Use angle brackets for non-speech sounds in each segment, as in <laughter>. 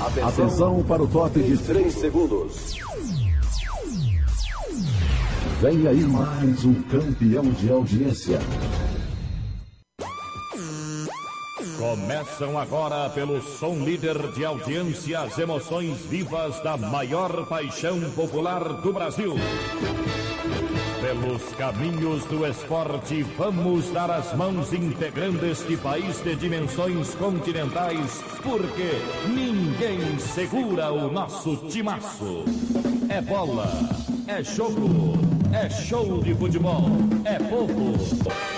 Atenção para o top de 3 segundos. Vem aí mais um campeão de audiência. Começam agora pelo som líder de audiência as emoções vivas da maior paixão popular do Brasil. Pelos caminhos do esporte, vamos dar as mãos integrando este país de dimensões continentais, porque ninguém segura o nosso timaço. É bola, é jogo, é show de futebol, é povo.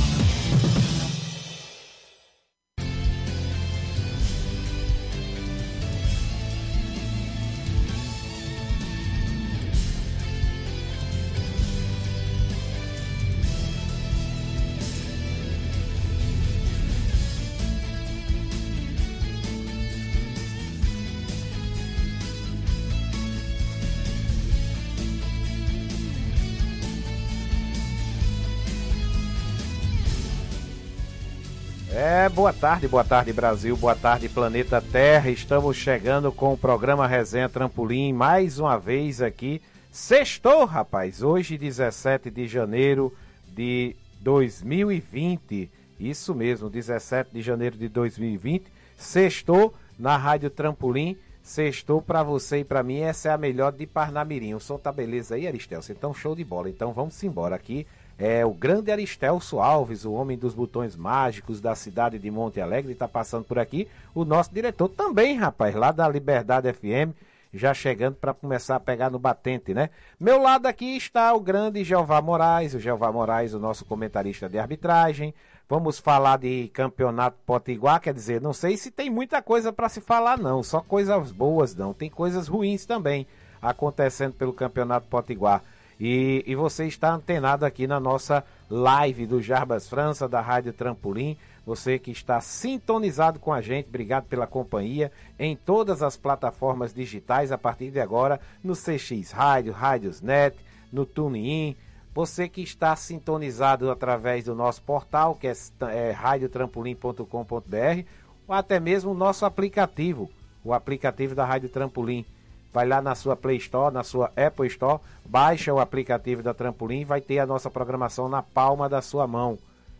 É, boa tarde, boa tarde Brasil, boa tarde Planeta Terra. Estamos chegando com o programa Resenha Trampolim mais uma vez aqui. Sextou, rapaz, hoje 17 de janeiro de 2020. Isso mesmo, 17 de janeiro de 2020. Sextou na Rádio Trampolim. Sextou para você e para mim, essa é a melhor de Parnamirim. O som tá beleza aí, Aristelso? Então, show de bola. Então, vamos embora aqui é, o grande Aristelso Alves, o homem dos botões mágicos da cidade de Monte Alegre, está passando por aqui. O nosso diretor também, rapaz, lá da Liberdade FM, já chegando para começar a pegar no batente, né? Meu lado aqui está o grande Jeová Moraes, o Jeová Moraes, o nosso comentarista de arbitragem. Vamos falar de campeonato potiguar, quer dizer, não sei se tem muita coisa para se falar, não, só coisas boas, não. Tem coisas ruins também acontecendo pelo campeonato potiguar. E, e você está antenado aqui na nossa live do Jarbas França, da Rádio Trampolim. Você que está sintonizado com a gente, obrigado pela companhia em todas as plataformas digitais a partir de agora, no CX Rádio, Rádios Net, no TuneIn. Você que está sintonizado através do nosso portal, que é, é radiotrampolim.com.br, ou até mesmo o nosso aplicativo, o aplicativo da Rádio Trampolim vai lá na sua Play Store, na sua Apple Store, baixa o aplicativo da Trampolim vai ter a nossa programação na palma da sua mão,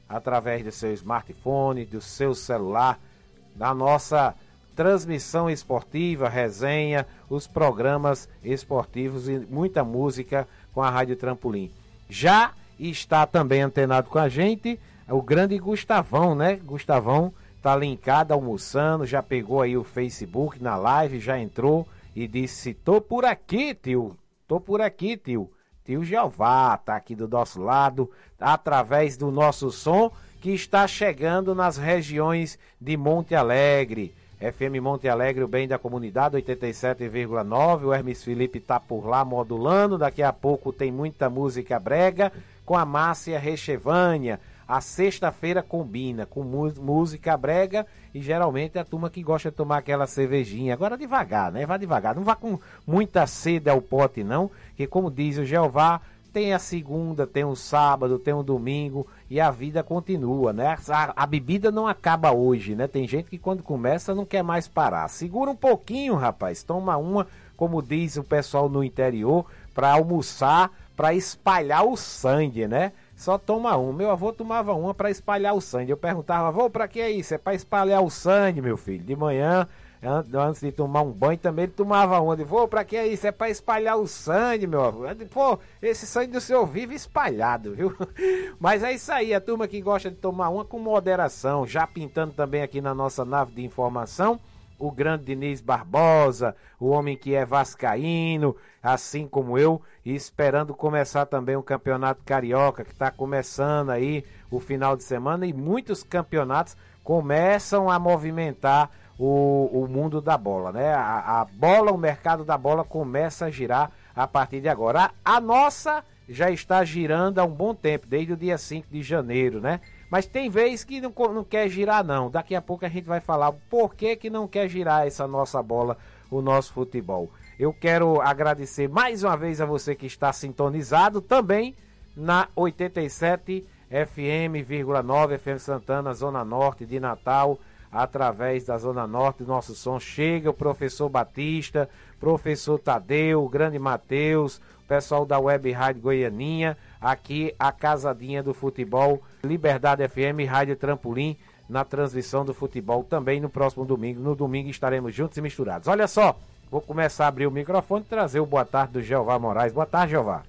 através do seu smartphone, do seu celular, da nossa transmissão esportiva, resenha, os programas esportivos e muita música com a Rádio Trampolim. Já está também antenado com a gente o grande Gustavão, né? Gustavão tá linkado almoçando, já pegou aí o Facebook na live, já entrou e disse: Tô por aqui, tio. Tô por aqui, tio. Tio Jeová tá aqui do nosso lado, através do nosso som que está chegando nas regiões de Monte Alegre. FM Monte Alegre, o bem da comunidade, 87,9. O Hermes Felipe tá por lá modulando. Daqui a pouco tem muita música brega com a Márcia Rechevânia. A sexta-feira combina com música brega e geralmente é a turma que gosta de tomar aquela cervejinha. Agora devagar, né? Vá devagar. Não vá com muita sede ao pote, não. Que como diz o Jeová, tem a segunda, tem o sábado, tem o domingo e a vida continua, né? A, a, bebida não acaba hoje, né? Tem gente que quando começa não quer mais parar. Segura um pouquinho, rapaz. Toma uma, como diz o pessoal no interior, para almoçar, para espalhar o sangue, né? Só toma um. Meu avô tomava uma para espalhar o sangue. Eu perguntava, avô, para que é isso? É para espalhar o sangue, meu filho. De manhã, antes de tomar um banho, também ele tomava uma. Eu vou para que é isso? É para espalhar o sangue, meu avô. Pô, esse sangue do senhor vive espalhado, viu? <laughs> Mas é isso aí, a turma que gosta de tomar uma com moderação, já pintando também aqui na nossa nave de informação o grande Diniz Barbosa, o homem que é vascaíno, assim como eu, e esperando começar também o Campeonato Carioca, que está começando aí o final de semana, e muitos campeonatos começam a movimentar o, o mundo da bola, né? A, a, bola, o mercado da bola começa a girar a partir de agora. A, a, nossa já está girando há um bom tempo, desde o dia 5 de janeiro, né? Mas tem vez que não, não quer girar, não. Daqui a pouco a gente vai falar por que, que não quer girar essa nossa bola, o nosso futebol. Eu quero agradecer mais uma vez a você que está sintonizado também na 87 FM,9 FM Santana, Zona Norte de Natal através da Zona Norte. Nosso som chega, o professor Batista, professor Tadeu, o grande Matheus, pessoal da Web Rádio Goianinha, aqui a casadinha do futebol, Liberdade FM, Rádio Trampolim, na transmissão do futebol também no próximo domingo. No domingo estaremos juntos e misturados. Olha só, vou começar a abrir o microfone e trazer o boa tarde do Jeová Moraes. Boa tarde, Jeová.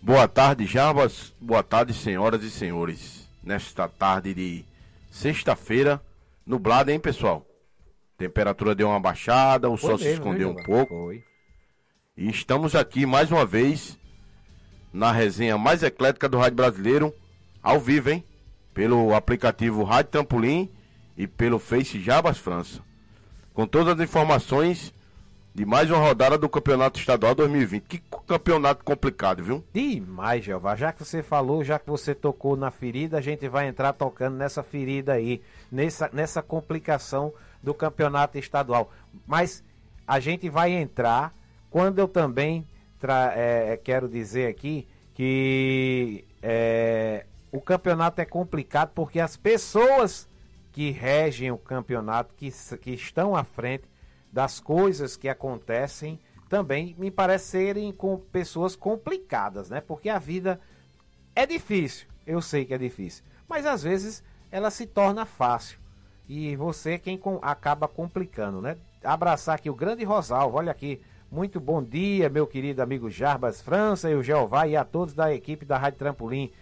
Boa tarde, Jarbas. Boa tarde, senhoras e senhores. Nesta tarde de sexta-feira, Nublado, hein, pessoal? Temperatura deu uma baixada, o Foi sol mesmo, se escondeu um pouco. Foi. E estamos aqui mais uma vez na resenha mais eclética do Rádio Brasileiro, ao vivo, hein? Pelo aplicativo Rádio Trampolim e pelo Face Jabas França. Com todas as informações de mais uma rodada do Campeonato Estadual 2020. Que campeonato complicado, viu? Demais, Jeová. Já que você falou, já que você tocou na ferida, a gente vai entrar tocando nessa ferida aí, nessa, nessa complicação do Campeonato Estadual. Mas a gente vai entrar quando eu também é, quero dizer aqui que é, o campeonato é complicado porque as pessoas que regem o campeonato, que, que estão à frente, das coisas que acontecem também me parece serem com pessoas complicadas, né? Porque a vida é difícil, eu sei que é difícil, mas às vezes ela se torna fácil e você é quem com, acaba complicando, né? Abraçar aqui o grande Rosalvo, olha aqui, muito bom dia, meu querido amigo Jarbas França e o Jeová e a todos da equipe da Rádio Trampolim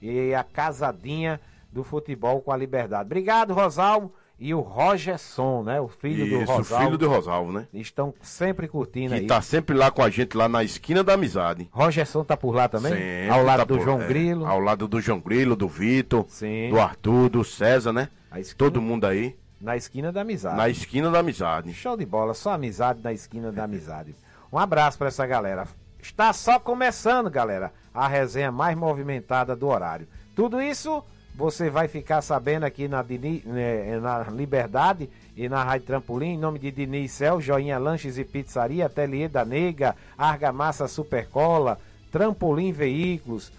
e a casadinha do futebol com a liberdade. Obrigado, Rosalvo e o Rogerson, né? O filho Isso, do Rosalvo. o filho do Rosalvo, né? Estão sempre curtindo que aí. tá sempre lá com a gente, lá na esquina da amizade. Rogerson tá por lá também? Sempre ao lado tá do por, João é, Grilo. Ao lado do João Grilo, do Vitor, do Arthur, do César, né? Todo mundo aí. Na esquina da amizade. Na esquina da amizade. Show de bola, só amizade na esquina da amizade. Um abraço para essa galera. Está só começando, galera, a resenha mais movimentada do horário. Tudo isso você vai ficar sabendo aqui na, né, na Liberdade e na Rádio Trampolim, em nome de Diniz Cel, Joinha Lanches e Pizzaria, Ateliê da Nega, Argamassa Supercola, Trampolim Veículos,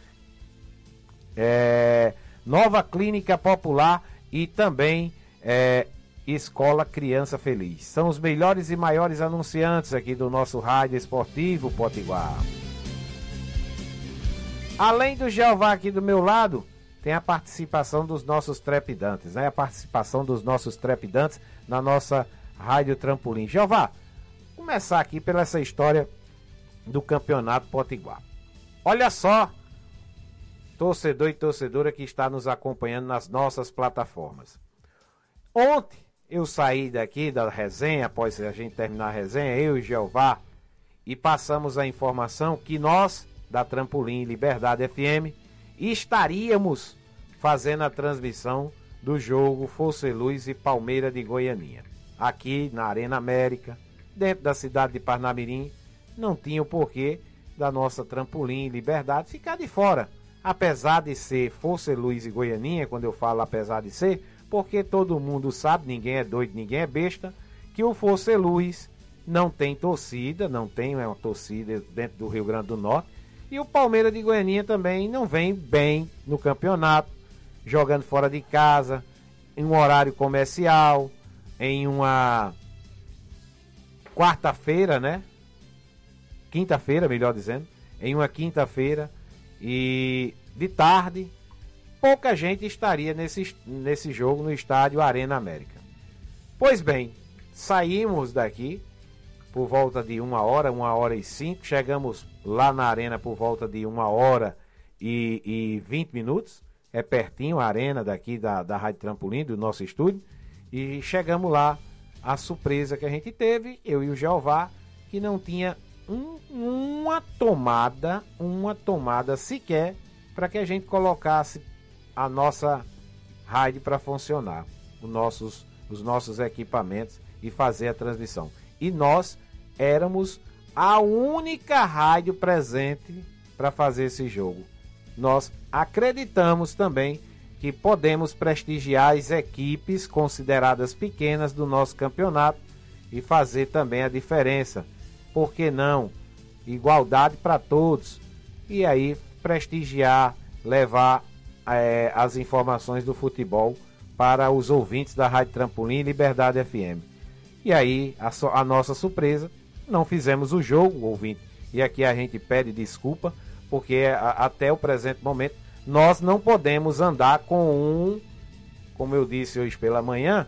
é, Nova Clínica Popular e também é, Escola Criança Feliz. São os melhores e maiores anunciantes aqui do nosso rádio esportivo Potiguar. Além do Jeová aqui do meu lado, tem a participação dos nossos trepidantes, né? A participação dos nossos trepidantes na nossa Rádio Trampolim. Jeová, começar aqui pela essa história do Campeonato Potiguar. Olha só, torcedor e torcedora que está nos acompanhando nas nossas plataformas. Ontem eu saí daqui da resenha, após a gente terminar a resenha, eu e Jeová, e passamos a informação que nós, da Trampolim Liberdade FM, estaríamos fazendo a transmissão do jogo Força Luz e Palmeira de Goianinha. Aqui na Arena América, dentro da cidade de Parnamirim, não tinha o porquê da nossa trampolim Liberdade ficar de fora. Apesar de ser Força Luz e Goianinha, quando eu falo apesar de ser, porque todo mundo sabe, ninguém é doido, ninguém é besta, que o Força Luz não tem torcida, não tem uma torcida dentro do Rio Grande do Norte, e o Palmeiras de Goianinha também não vem bem no campeonato, jogando fora de casa, em um horário comercial, em uma quarta-feira, né? Quinta-feira, melhor dizendo, em uma quinta-feira e de tarde, pouca gente estaria nesse, nesse jogo no estádio Arena América. Pois bem, saímos daqui por volta de uma hora, uma hora e cinco. Chegamos lá na arena por volta de uma hora e, e 20 minutos. É pertinho a arena daqui da, da Rádio Trampolim, do nosso estúdio. E chegamos lá, a surpresa que a gente teve, eu e o Jeová, que não tinha um, uma tomada, uma tomada sequer para que a gente colocasse a nossa rádio para funcionar. Os nossos os nossos equipamentos e fazer a transmissão. E nós éramos a única rádio presente para fazer esse jogo. Nós acreditamos também que podemos prestigiar as equipes consideradas pequenas do nosso campeonato e fazer também a diferença. Por que não? Igualdade para todos. E aí prestigiar, levar é, as informações do futebol para os ouvintes da Rádio Trampolim Liberdade FM. E aí, a, so, a nossa surpresa, não fizemos o jogo, ouvinte. E aqui a gente pede desculpa, porque a, até o presente momento nós não podemos andar com um, como eu disse hoje pela manhã,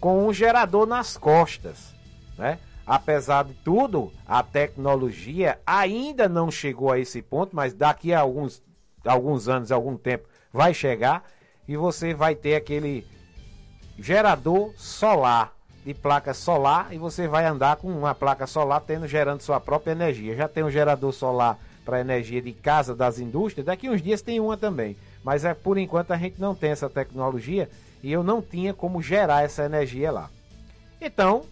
com um gerador nas costas, né? Apesar de tudo, a tecnologia ainda não chegou a esse ponto, mas daqui a alguns, alguns anos, algum tempo, vai chegar e você vai ter aquele gerador solar, de placa solar, e você vai andar com uma placa solar tendo gerando sua própria energia. Já tem um gerador solar para energia de casa das indústrias, daqui uns dias tem uma também. Mas é por enquanto a gente não tem essa tecnologia e eu não tinha como gerar essa energia lá. Então,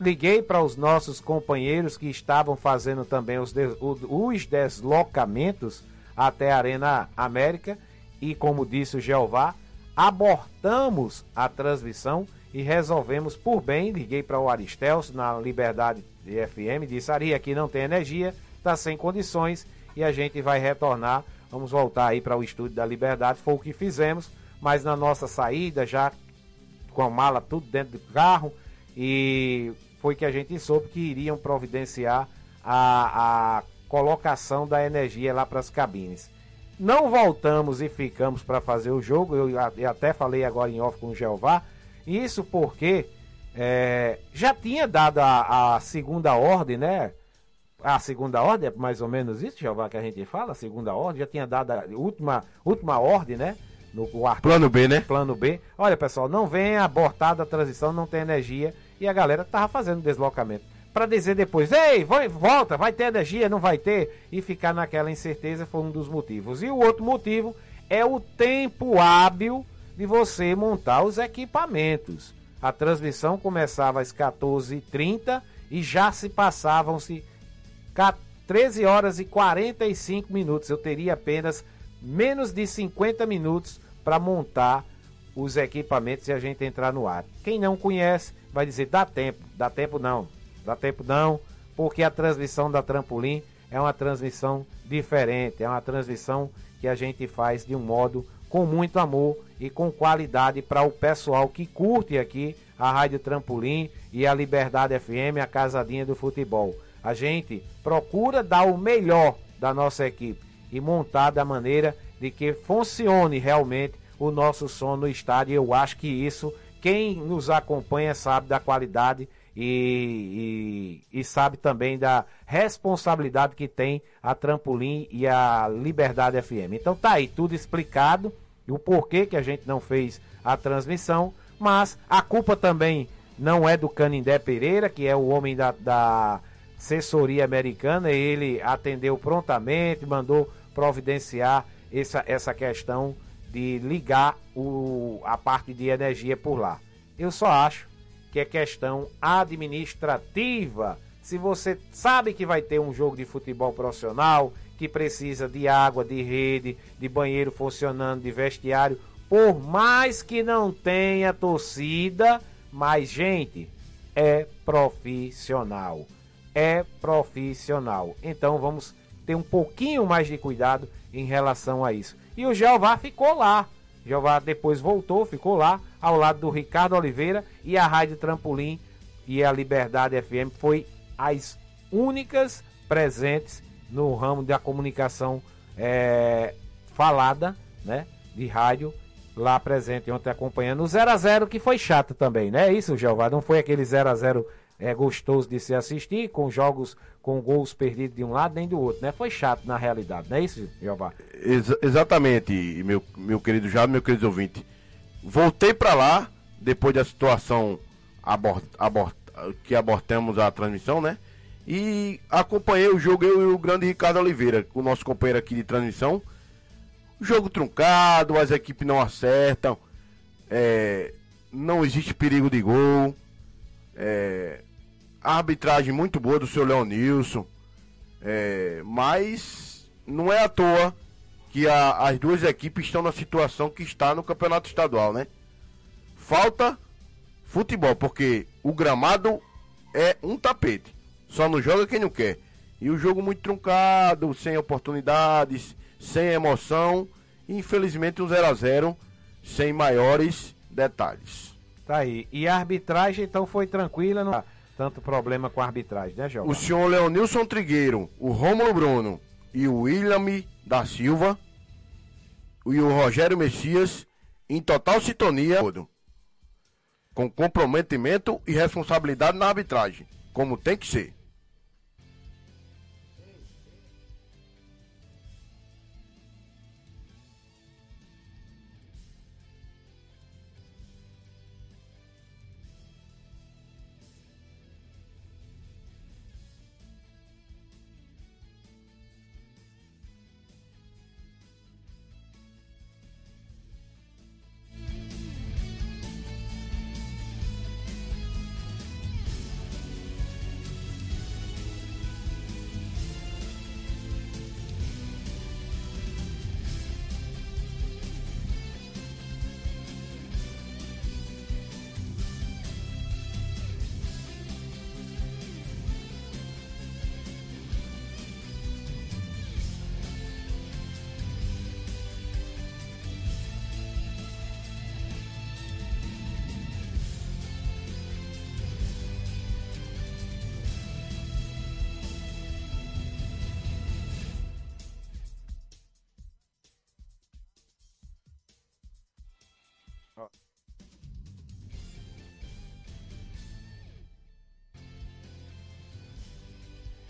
liguei para os nossos companheiros que estavam fazendo também os, des os deslocamentos até a Arena América e, como disse o Jeová, abortamos a transmissão e resolvemos por bem. Liguei para o Aristelso na Liberdade FM, disse: Ari, aqui não tem energia, está sem condições e a gente vai retornar. Vamos voltar aí para o estúdio da Liberdade. Foi o que fizemos, mas na nossa saída, já com a mala tudo dentro do carro, e foi que a gente soube que iriam providenciar a, a colocação da energia lá para as cabines. Não voltamos e ficamos para fazer o jogo. Eu, eu, até falei agora em off com o Jeová. Isso porque é, já tinha dado a, a, segunda ordem, né? A segunda ordem é mais ou menos isso, Jeová, que a gente fala. A segunda ordem já tinha dado a última, última ordem, né? No plano B, né? Plano B. Olha, pessoal, não venha abortar da transição, não tem energia. E a galera tava fazendo deslocamento para dizer depois, ei, vai, volta, vai ter energia, não vai ter, e ficar naquela incerteza foi um dos motivos. E o outro motivo é o tempo hábil de você montar os equipamentos. A transmissão começava às 14h30 e já se passavam-se 13 horas e 45 minutos. Eu teria apenas menos de 50 minutos para montar os equipamentos e a gente entrar no ar. Quem não conhece vai dizer: dá tempo, dá tempo não Dá tempo não, porque a transmissão da Trampolim é uma transmissão diferente, é uma transmissão que a gente faz de um modo com muito amor e com qualidade para o pessoal que curte aqui a Rádio Trampolim e a Liberdade FM, a casadinha do futebol. A gente procura dar o melhor da nossa equipe e montar da maneira de que funcione realmente o nosso som no estádio. Eu acho que isso, quem nos acompanha sabe da qualidade e, e, e, sabe também da responsabilidade que tem a Trampolim e a Liberdade FM. Então tá aí tudo explicado e o porquê que a gente não fez a transmissão, mas a culpa também não é do Canindé Pereira, que é o homem da, da assessoria americana, ele atendeu prontamente, mandou providenciar essa, essa questão de ligar o, a parte de energia por lá. Eu só acho que é questão administrativa. Se você sabe que vai ter um jogo de futebol profissional, que precisa de água, de rede, de banheiro funcionando, de vestiário, por mais que não tenha torcida, mas gente, é profissional. É profissional. Então vamos ter um pouquinho mais de cuidado em relação a isso. E o Jeová ficou lá. Jeová depois voltou, ficou lá ao lado do Ricardo Oliveira e a Rádio Trampolim e a Liberdade FM foi as únicas presentes no ramo da comunicação é, falada, né, de rádio lá presente ontem acompanhando o 0 a 0 que foi chato também, né? Isso, Jeová, não foi aquele 0 a 0 é gostoso de se assistir com jogos com gols perdidos de um lado nem do outro, né? Foi chato na realidade, não é isso, Jeová? Ex exatamente, meu, meu querido Jado, meu querido ouvinte. Voltei para lá, depois da situação que abortamos a transmissão, né? E acompanhei o jogo, eu e o grande Ricardo Oliveira, o nosso companheiro aqui de transmissão. Jogo truncado, as equipes não acertam. É, não existe perigo de gol. É, a arbitragem muito boa do seu Leonilson. É, mas não é à toa que a, as duas equipes estão na situação que está no campeonato estadual, né? Falta futebol, porque o gramado é um tapete. Só não joga quem não quer. E o jogo muito truncado, sem oportunidades, sem emoção. Infelizmente um 0 a 0 sem maiores detalhes. Tá aí. E a arbitragem então foi tranquila, não tanto problema com a arbitragem, né, João? O senhor Leonilson Trigueiro, o Rômulo Bruno e o William da Silva e o Rogério Messias em total sintonia com comprometimento e responsabilidade na arbitragem, como tem que ser.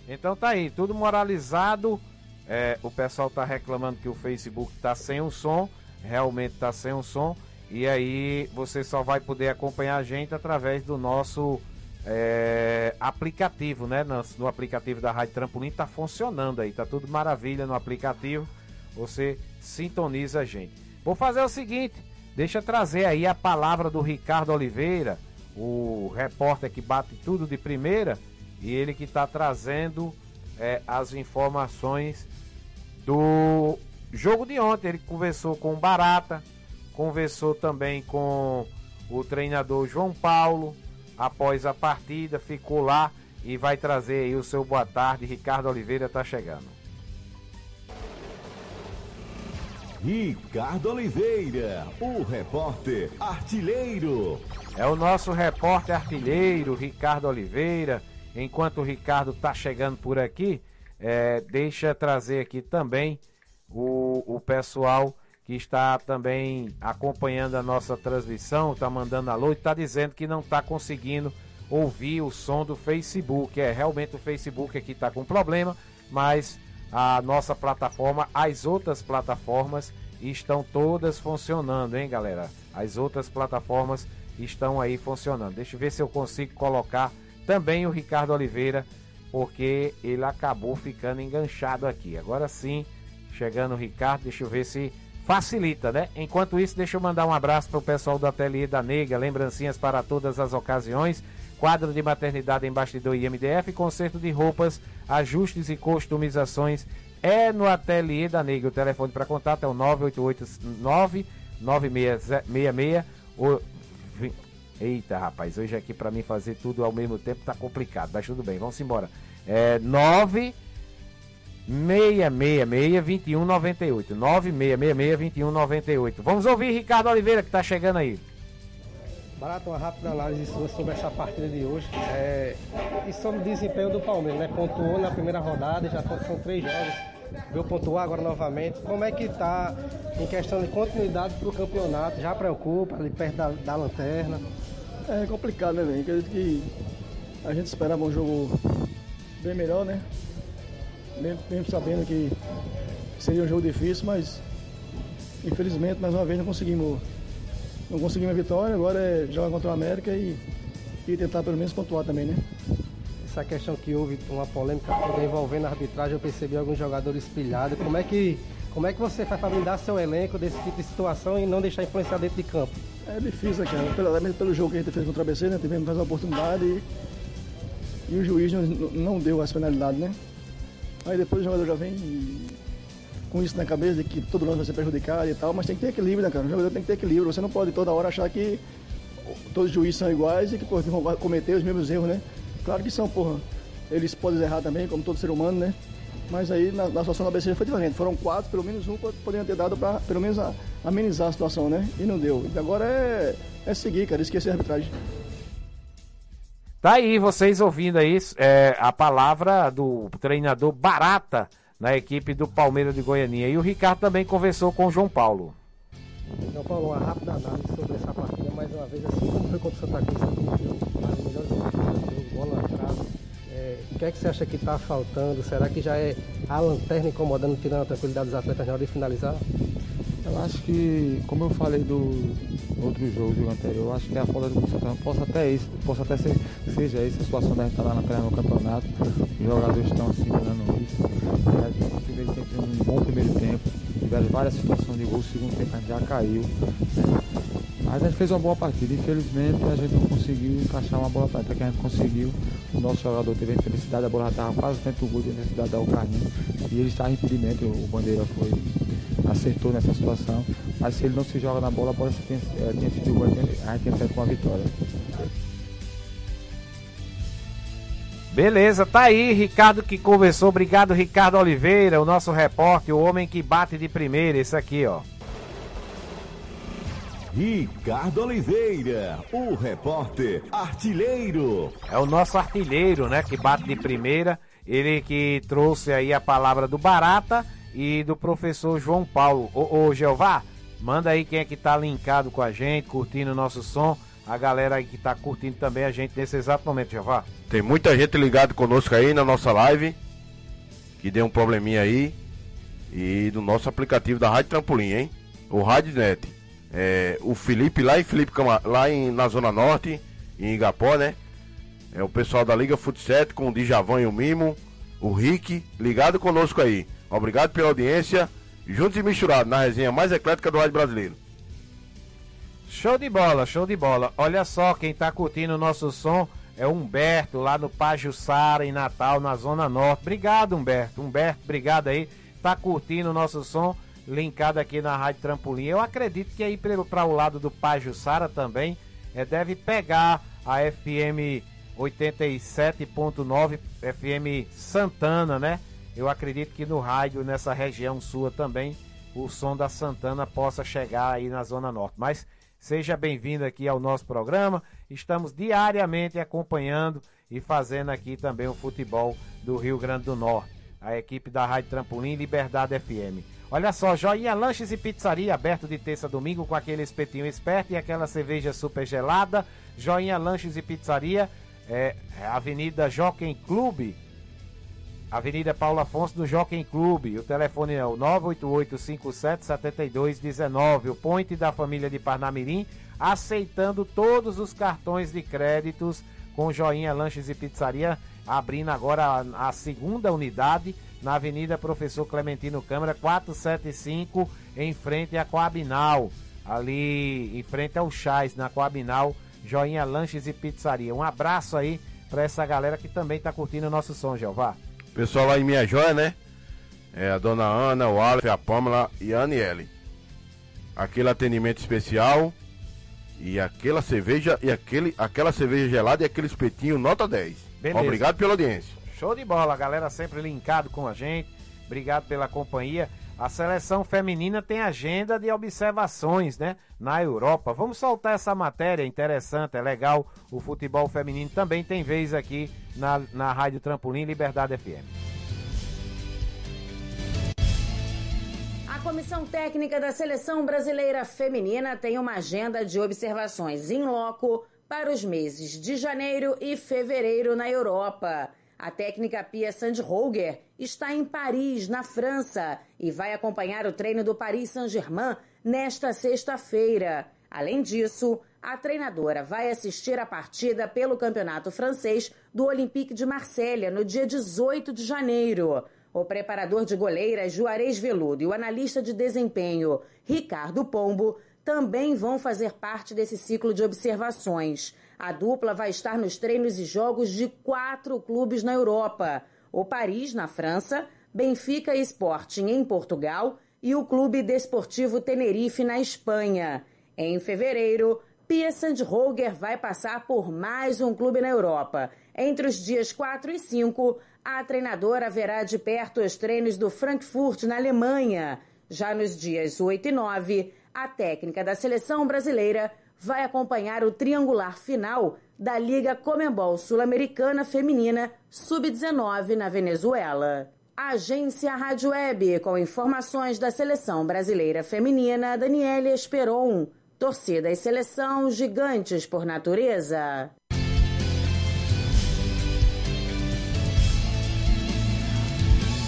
Então tá aí, tudo moralizado. É, o pessoal tá reclamando que o Facebook tá sem o som, realmente tá sem o som. E aí você só vai poder acompanhar a gente através do nosso é, aplicativo, né? No, no, aplicativo da Rádio Trampolim tá funcionando aí, tá tudo maravilha no aplicativo. Você sintoniza a gente. Vou fazer o seguinte, deixa eu trazer aí a palavra do Ricardo Oliveira, o repórter que bate tudo de primeira e ele que está trazendo é, as informações do jogo de ontem. Ele conversou com o Barata, conversou também com o treinador João Paulo após a partida, ficou lá e vai trazer aí o seu boa tarde. Ricardo Oliveira está chegando. Ricardo Oliveira, o repórter artilheiro. É o nosso repórter artilheiro, Ricardo Oliveira Enquanto o Ricardo está chegando por aqui, é, deixa trazer aqui também o, o pessoal que está também acompanhando a nossa transmissão, está mandando alô e está dizendo que não está conseguindo ouvir o som do Facebook. É, realmente o Facebook aqui está com problema, mas a nossa plataforma, as outras plataformas estão todas funcionando, hein, galera? As outras plataformas estão aí funcionando. Deixa eu ver se eu consigo colocar também o Ricardo Oliveira, porque ele acabou ficando enganchado aqui. Agora sim, chegando o Ricardo, deixa eu ver se facilita, né? Enquanto isso, deixa eu mandar um abraço para o pessoal do Ateliê da Nega, lembrancinhas para todas as ocasiões, quadro de maternidade em bastidor IMDF, conserto de roupas, ajustes e customizações é no Ateliê da Nega. O telefone para contato é o 9889 9666 Eita, rapaz, hoje aqui para mim fazer tudo ao mesmo tempo tá complicado, mas tudo bem, vamos embora. É 9 666 2198 9666 2198. Vamos ouvir Ricardo Oliveira que tá chegando aí. Barato, uma rápida análise sua sobre essa partida de hoje. É, e sobre o desempenho do Palmeiras, né? Pontuou na primeira rodada, já são três jogos. Veio pontuar agora novamente. Como é que tá em questão de continuidade para o campeonato? Já preocupa, ali perto da, da lanterna? É complicado, né, velho? Acredito que a gente esperava um jogo bem melhor, né? Mesmo, mesmo sabendo que seria um jogo difícil, mas infelizmente mais uma vez não conseguimos não conseguimos a vitória, agora é jogar contra o América e, e tentar pelo menos pontuar também, né? Essa questão que houve uma polêmica envolvendo a arbitragem, eu percebi alguns jogadores pilhados. Como é que, como é que você faz para blindar seu elenco desse tipo de situação e não deixar influenciar dentro de campo? É difícil, né, cara? Pelo, pelo jogo que a gente fez contra o ABC, né? Tivemos mais uma oportunidade e, e o juiz não, não deu essa penalidade, né? Aí depois o jogador já vem com isso na cabeça de que todo lance vai ser prejudicado e tal, mas tem que ter equilíbrio, né, cara? O jogador tem que ter equilíbrio. Você não pode toda hora achar que todos os juízes são iguais e que pô, vão cometer os mesmos erros, né? Claro que são, porra. Eles podem errar também, como todo ser humano, né? Mas aí na, na situação da ABC foi diferente. Foram quatro, pelo menos um poderiam ter dado para pelo menos a, amenizar a situação, né? E não deu. E agora é, é seguir, cara, esquecer a arbitragem. Tá aí, vocês ouvindo aí é, a palavra do treinador Barata na equipe do Palmeiras de Goianinha. E o Ricardo também conversou com o João Paulo. João Paulo, uma rápida análise sobre essa partida, mais uma vez, assim como foi contra o Santa Cruz, o que é que você acha que está faltando? Será que já é a lanterna incomodando, tirando a tranquilidade dos atletas na hora de finalizar? Eu acho que, como eu falei do outro jogo, jogo anterior, eu acho que a falta do Santana possa até isso, possa até ser, seja essa a situação da gente estar tá lá na perna no campeonato, os jogadores estão assimilando isso. É, gente no primeiro tempo um bom primeiro tempo, tiveram várias situações de gol, o segundo tempo a gente já caiu. Mas a gente fez uma boa partida, infelizmente a gente não conseguiu encaixar uma bola para que a gente conseguiu. O nosso jogador teve a infelicidade, a bola estava quase dentro do gol necessidade da Carlinhos e ele estava em impedimento, o Bandeira foi acertou nessa situação, mas se ele não se joga na bola, a bola tinha, é, tinha sido igual, a gente tinha com a vitória. Beleza, tá aí, Ricardo que conversou. Obrigado, Ricardo Oliveira, o nosso repórter, o homem que bate de primeira. Esse aqui, ó. Ricardo Oliveira, o repórter artilheiro. É o nosso artilheiro, né, que bate de primeira. Ele que trouxe aí a palavra do Barata e do professor João Paulo. Ô, ô Jeová, manda aí quem é que tá linkado com a gente, curtindo o nosso som. A galera aí que tá curtindo também a gente nesse exato momento, Jeová. Tem muita gente ligado conosco aí na nossa live, que deu um probleminha aí. E do nosso aplicativo da Rádio Trampolim, hein? O Rádio Net. É, o Felipe lá em Felipe lá em, na Zona Norte, em Igapó, né? É o pessoal da Liga Futsal com o Djavan e o Mimo, o Rick, ligado conosco aí. Obrigado pela audiência. Juntos e misturados na resenha mais eclética do Rádio Brasileiro. Show de bola, show de bola. Olha só, quem tá curtindo o nosso som é o Humberto, lá no Pajussara, em Natal, na Zona Norte. Obrigado, Humberto. Humberto, obrigado aí. Tá curtindo o nosso som, linkado aqui na Rádio Trampolim. Eu acredito que aí para o lado do Pajussara também é, deve pegar a FM 87.9, FM Santana, né? Eu acredito que no rádio, nessa região sua também, o som da Santana possa chegar aí na Zona Norte. Mas seja bem-vindo aqui ao nosso programa. Estamos diariamente acompanhando e fazendo aqui também o futebol do Rio Grande do Norte. A equipe da Rádio Trampolim Liberdade FM. Olha só, Joinha Lanches e Pizzaria, aberto de terça a domingo com aquele espetinho esperto e aquela cerveja super gelada. Joinha Lanches e Pizzaria, é, é Avenida Jockey Clube, Avenida Paulo Afonso do Jockey Clube. O telefone é o 988-577219. O Point da família de Parnamirim, aceitando todos os cartões de créditos com Joinha Lanches e Pizzaria, abrindo agora a, a segunda unidade na Avenida Professor Clementino Câmara 475, em frente à Coabinal. Ali em frente ao Chás, na Coabinal, Joinha Lanches e Pizzaria. Um abraço aí para essa galera que também está curtindo o nosso som, Jeová. Pessoal lá em Minha Joia, né? É a dona Ana, o Aleph, a Pamela e a Aniele. Aquele atendimento especial e aquela cerveja e aquele, aquela cerveja gelada e aquele espetinho nota 10. Beleza. Obrigado pela audiência. Show de bola, galera sempre linkado com a gente. Obrigado pela companhia. A seleção feminina tem agenda de observações, né? Na Europa. Vamos soltar essa matéria interessante, é legal. O futebol feminino também tem vez aqui na, na Rádio Trampolim Liberdade FM. A Comissão Técnica da Seleção Brasileira Feminina tem uma agenda de observações em loco para os meses de janeiro e fevereiro na Europa. A técnica Pia Sandroger está em Paris, na França, e vai acompanhar o treino do Paris Saint-Germain nesta sexta-feira. Além disso, a treinadora vai assistir a partida pelo Campeonato Francês do Olympique de Marselha no dia 18 de janeiro. O preparador de goleiras Juarez Veludo e o analista de desempenho Ricardo Pombo também vão fazer parte desse ciclo de observações. A dupla vai estar nos treinos e jogos de quatro clubes na Europa: o Paris, na França, Benfica e Sporting, em Portugal, e o Clube Desportivo Tenerife, na Espanha. Em fevereiro, Pia Sandroger vai passar por mais um clube na Europa. Entre os dias 4 e 5, a treinadora verá de perto os treinos do Frankfurt, na Alemanha. Já nos dias 8 e 9, a técnica da seleção brasileira vai acompanhar o triangular final da Liga Comembol Sul-Americana Feminina Sub-19 na Venezuela. Agência Rádio Web, com informações da seleção brasileira feminina, Daniela Esperon. Torcida e seleção gigantes por natureza.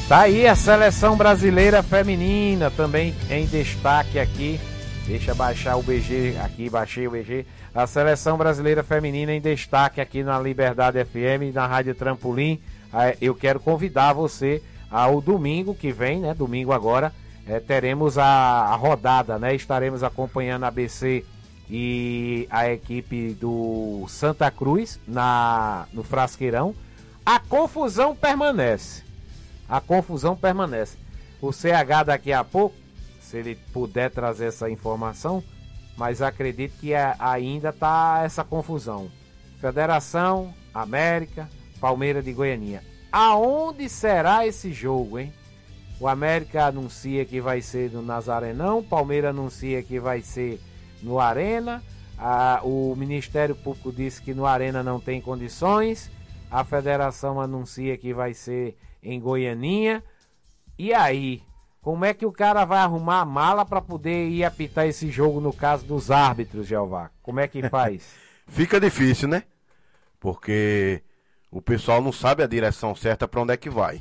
Tá aí a seleção brasileira feminina também em destaque aqui. Deixa baixar o BG aqui, baixei o BG. A seleção brasileira feminina em destaque aqui na Liberdade FM, na Rádio Trampolim. Eu quero convidar você ao domingo que vem, né? Domingo agora, é, teremos a, a, rodada, né? Estaremos acompanhando a BC e a equipe do Santa Cruz na no Frasqueirão. A confusão permanece a confusão permanece. O CH daqui a pouco, se ele puder trazer essa informação, mas acredito que é, ainda está essa confusão. Federação, América, Palmeiras de Goianinha. Aonde será esse jogo, hein? O América anuncia que vai ser no Nazarenão, Palmeiras anuncia que vai ser no Arena. Ah, o Ministério Público disse que no Arena não tem condições. A federação anuncia que vai ser em Goianinha. E aí, como é que o cara vai arrumar a mala para poder ir apitar esse jogo no caso dos árbitros, Jeová? Como é que faz? <laughs> Fica difícil, né? Porque o pessoal não sabe a direção certa para onde é que vai.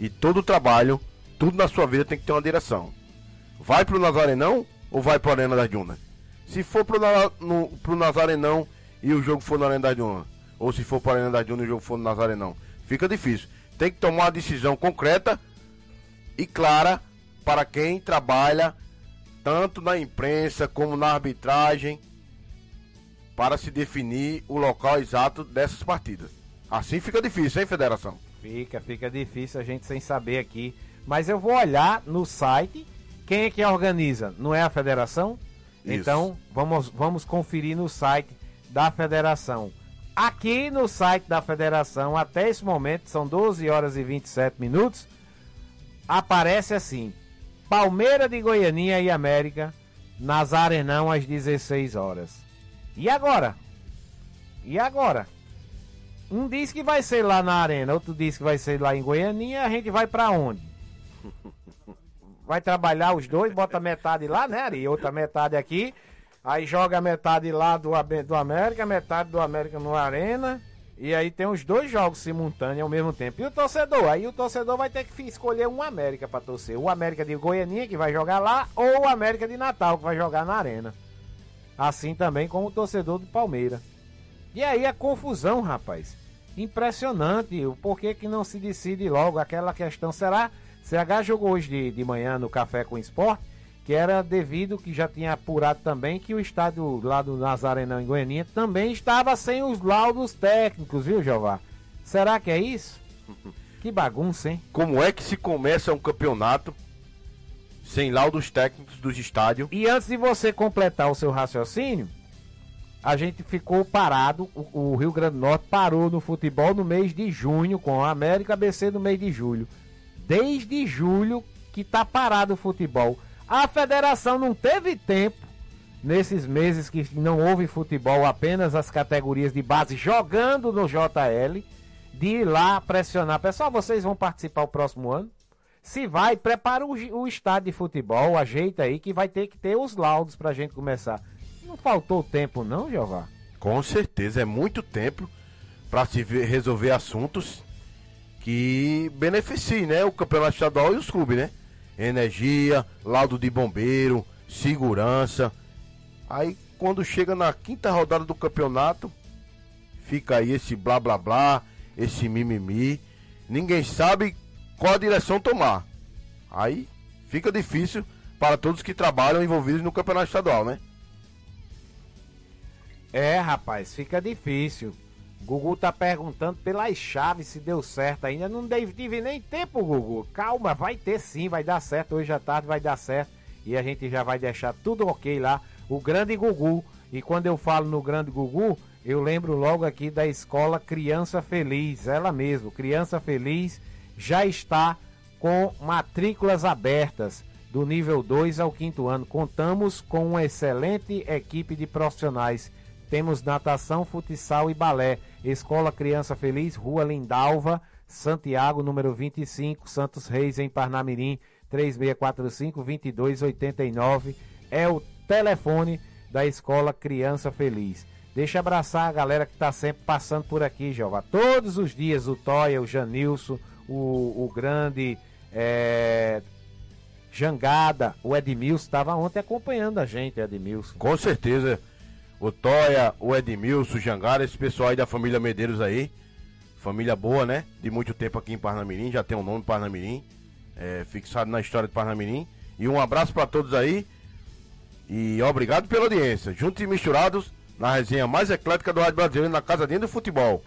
E todo trabalho, tudo na sua vida tem que ter uma direção. Vai pro Nazarenão ou vai pro Arena das Dunas? Se for pro, no, pro Nazarenão e o jogo for na Arena das Dunas, ou se for pro Arena das Dunas e o jogo for no Nazarenão, fica difícil tem que tomar uma decisão concreta e clara para quem trabalha tanto na imprensa como na arbitragem para se definir o local exato dessas partidas. Assim fica difícil, hein, federação? Fica, fica difícil a gente sem saber aqui. Mas eu vou olhar no site quem é que organiza. Não é a federação? Isso. Então vamos, vamos conferir no site da federação. Aqui no site da federação, até esse momento, são 12 horas e 27 minutos, aparece assim: Palmeira de Goianinha e América, Nazarenão às 16 horas. E agora? E agora? Um diz que vai ser lá na arena, outro diz que vai ser lá em Goianinha, a gente vai para onde? <laughs> Vai trabalhar os dois, bota metade lá, né, E outra metade aqui. Aí joga metade lá do, do América, metade do América no Arena. E aí tem os dois jogos simultâneos ao mesmo tempo. E o torcedor? Aí o torcedor vai ter que escolher um América para torcer. O América de Goianinha, que vai jogar lá, ou o América de Natal, que vai jogar na Arena. Assim também como o torcedor do Palmeiras. E aí a confusão, rapaz. Impressionante. O porquê que não se decide logo aquela questão. Será? CH jogou hoje de, de manhã no Café com Esporte que era devido que já tinha apurado também que o estádio lá do Nazarenão em Goianinha também estava sem os laudos técnicos, viu, Jeová? Será que é isso? <laughs> Que bagunça, hein? Como é que se começa um campeonato sem laudos técnicos dos estádios? E antes de você completar o seu raciocínio, a gente ficou parado, o, o Rio Grande do Norte parou no futebol no mês de junho, com a América ABC no mês de julho. Desde julho que tá parado o futebol. A federação não teve tempo, nesses meses que não houve futebol, apenas as categorias de base jogando no JL, de ir lá pressionar. Pessoal, vocês vão participar o próximo ano? Se vai, prepara o, o estádio de futebol, ajeita aí que vai ter que ter os laudos pra gente começar. Não faltou tempo não, Jeová? Com certeza, é muito tempo para se resolver assuntos que beneficiem, né, o campeonato estadual e os clubes, né? Energia, laudo de bombeiro, segurança. Aí quando chega na quinta rodada do campeonato, fica aí esse blá blá blá, esse mimimi. Ninguém sabe qual a direção tomar. Aí fica difícil para todos que trabalham envolvidos no campeonato estadual, né? É, rapaz, fica difícil. Gugu tá perguntando pelas chaves se deu certo ainda. Não tive nem tempo, Gugu. Calma, vai ter sim, vai dar certo. Hoje à tarde vai dar certo. E a gente já vai deixar tudo ok lá. O grande Gugu. E quando eu falo no grande Gugu, eu lembro logo aqui da escola Criança Feliz. Ela mesmo, Criança Feliz, já está com matrículas abertas do nível 2 ao quinto ano. Contamos com uma excelente equipe de profissionais. Temos natação, futsal e balé. Escola Criança Feliz, Rua Lindalva, Santiago, número 25, Santos Reis, em Parnamirim, 3645-2289. É o telefone da Escola Criança Feliz. Deixa abraçar a galera que está sempre passando por aqui, Jeová. Todos os dias, o Toya, o Janilson, o, o grande é, Jangada, o Edmilson, estava ontem acompanhando a gente, Edmilson. Com certeza o Toya, o Edmilson, o Jangara, esse pessoal aí da família Medeiros aí. Família boa, né? De muito tempo aqui em Parnamirim, já tem um nome Parnamirim, é, fixado na história de Parnamirim. E um abraço para todos aí. E obrigado pela audiência. Juntos e misturados na resenha mais eclética do Rádio Brasileiro na Casadinha do Futebol.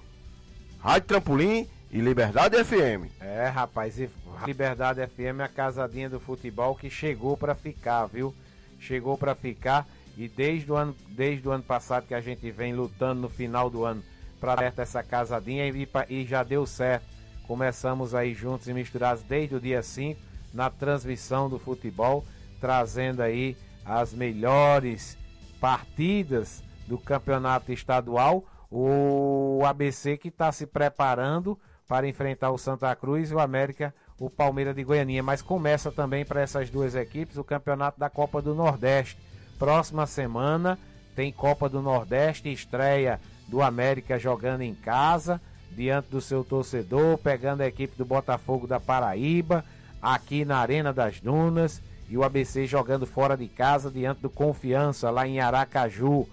Rádio Trampolim e Liberdade FM. É, rapaz, e Liberdade FM é a casadinha do futebol que chegou para ficar, viu? Chegou para ficar. E desde o ano, desde o ano passado que a gente vem lutando no final do ano para essa casadinha e, e já deu certo. Começamos aí juntos e misturados desde o dia 5 na transmissão do futebol, trazendo aí as melhores partidas do campeonato estadual. O ABC que está se preparando para enfrentar o Santa Cruz e o América, o Palmeiras de Goianinha. Mas começa também para essas duas equipes o campeonato da Copa do Nordeste Próxima semana tem Copa do Nordeste, estreia do América jogando em casa, diante do seu torcedor, pegando a equipe do Botafogo da Paraíba, aqui na Arena das Dunas, e o ABC jogando fora de casa, diante do Confiança, lá em Aracaju,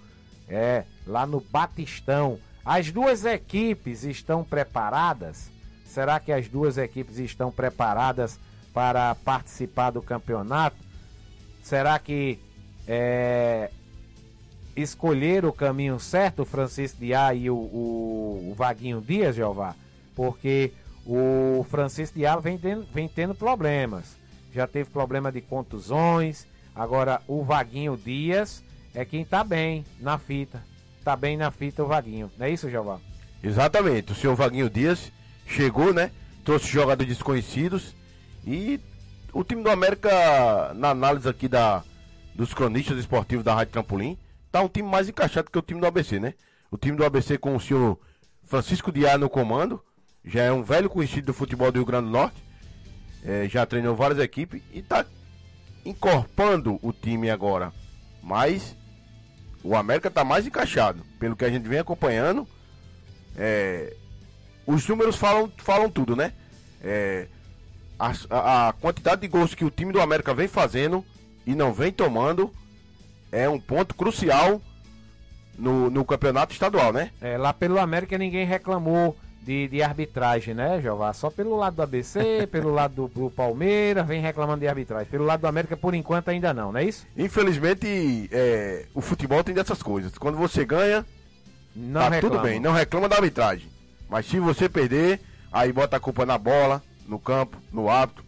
é, lá no Batistão. As duas equipes estão preparadas? Será que as duas equipes estão preparadas para participar do campeonato? Será que é, escolher o caminho certo, o Francisco Diá e o, o, o, Vaguinho Dias, Jeová, porque o Francisco Diá vem tendo, vem tendo problemas. Já teve problema de contusões. Agora o Vaguinho Dias é quem tá bem na fita. Tá bem na fita o Vaguinho. Não é isso, Jeová? Exatamente. O senhor Vaguinho Dias chegou, né? Trouxe jogadores desconhecidos. E o time do América, na análise aqui da, dos cronistas esportivos da Rádio Trampolim, tá um time mais encaixado que o time do ABC, né? O time do ABC com o senhor Francisco Diá no comando, já é um velho conhecido do futebol do Rio Grande do Norte, é, já treinou várias equipes e tá encorpando o time agora. Mas o América tá mais encaixado, pelo que a gente vem acompanhando. É, os números falam, falam tudo, né? É, a, a, quantidade de gols que o time do América vem fazendo e não vem tomando é um ponto crucial no, no campeonato estadual, né? É, lá pelo América ninguém reclamou de, de arbitragem, né, Jeová? Só pelo lado do ABC, <laughs> pelo lado do, do, Palmeiras, vem reclamando de arbitragem. Pelo lado do América, por enquanto, ainda não, não é isso? Infelizmente, é, o futebol tem dessas coisas. Quando você ganha, não tá reclama. tudo bem, não reclama da arbitragem. Mas se você perder, aí bota a culpa na bola, no campo, no hábito,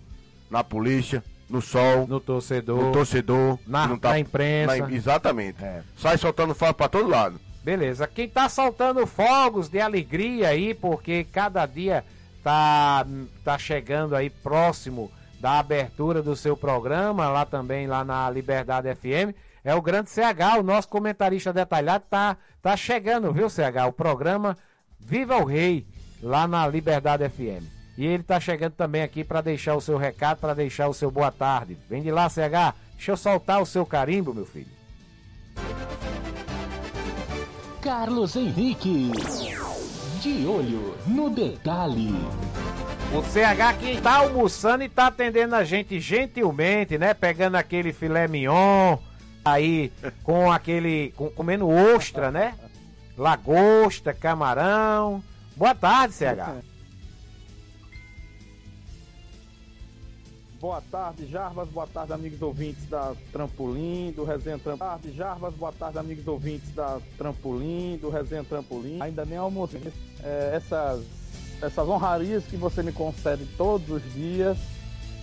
na polícia, no sol, no torcedor, no torcedor, na, tá, na imprensa. Na, exatamente. É. Sai soltando fogo para todo lado. Beleza. Quem tá soltando fogos de alegria aí, porque cada dia tá, tá chegando aí próximo da abertura do seu programa, lá também, lá na Liberdade FM, é o grande CH, o nosso comentarista detalhado, tá, tá chegando, viu, CH? O programa Viva o Rei, lá na Liberdade FM. E ele está chegando também aqui para deixar o seu recado, para deixar o seu boa tarde. Vem de lá, CH. Deixa eu soltar o seu carimbo, meu filho. Carlos Henrique. De olho no detalhe. O CH que está almoçando e está atendendo a gente gentilmente, né? Pegando aquele filé mignon aí com aquele. Com, comendo ostra, né? Lagosta, camarão. Boa tarde, CH. Boa tarde, Jarbas. Boa tarde, amigos ouvintes da Trampolim, do Resenha Trampolim. Boa tarde, Jarbas. Boa tarde, amigos ouvintes da Trampolim, do Resenha Trampolim. Ainda nem almocei. É, essas, essas honrarias que você me concede todos os dias.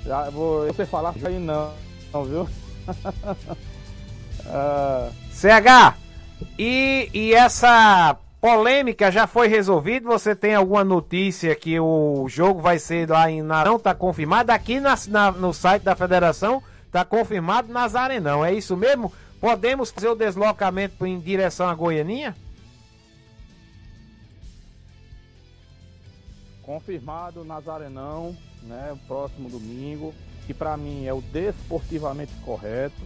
Já vou você falar aí não, não viu? <laughs> uh... CH, e, e essa polêmica já foi resolvida? Você tem alguma notícia que o jogo vai ser aí na não está confirmado aqui na, na, no site da federação está confirmado Nazarenão, é isso mesmo? Podemos fazer o deslocamento em direção a Goianinha? Confirmado Nazarenão, né, próximo domingo, que para mim é o desportivamente correto,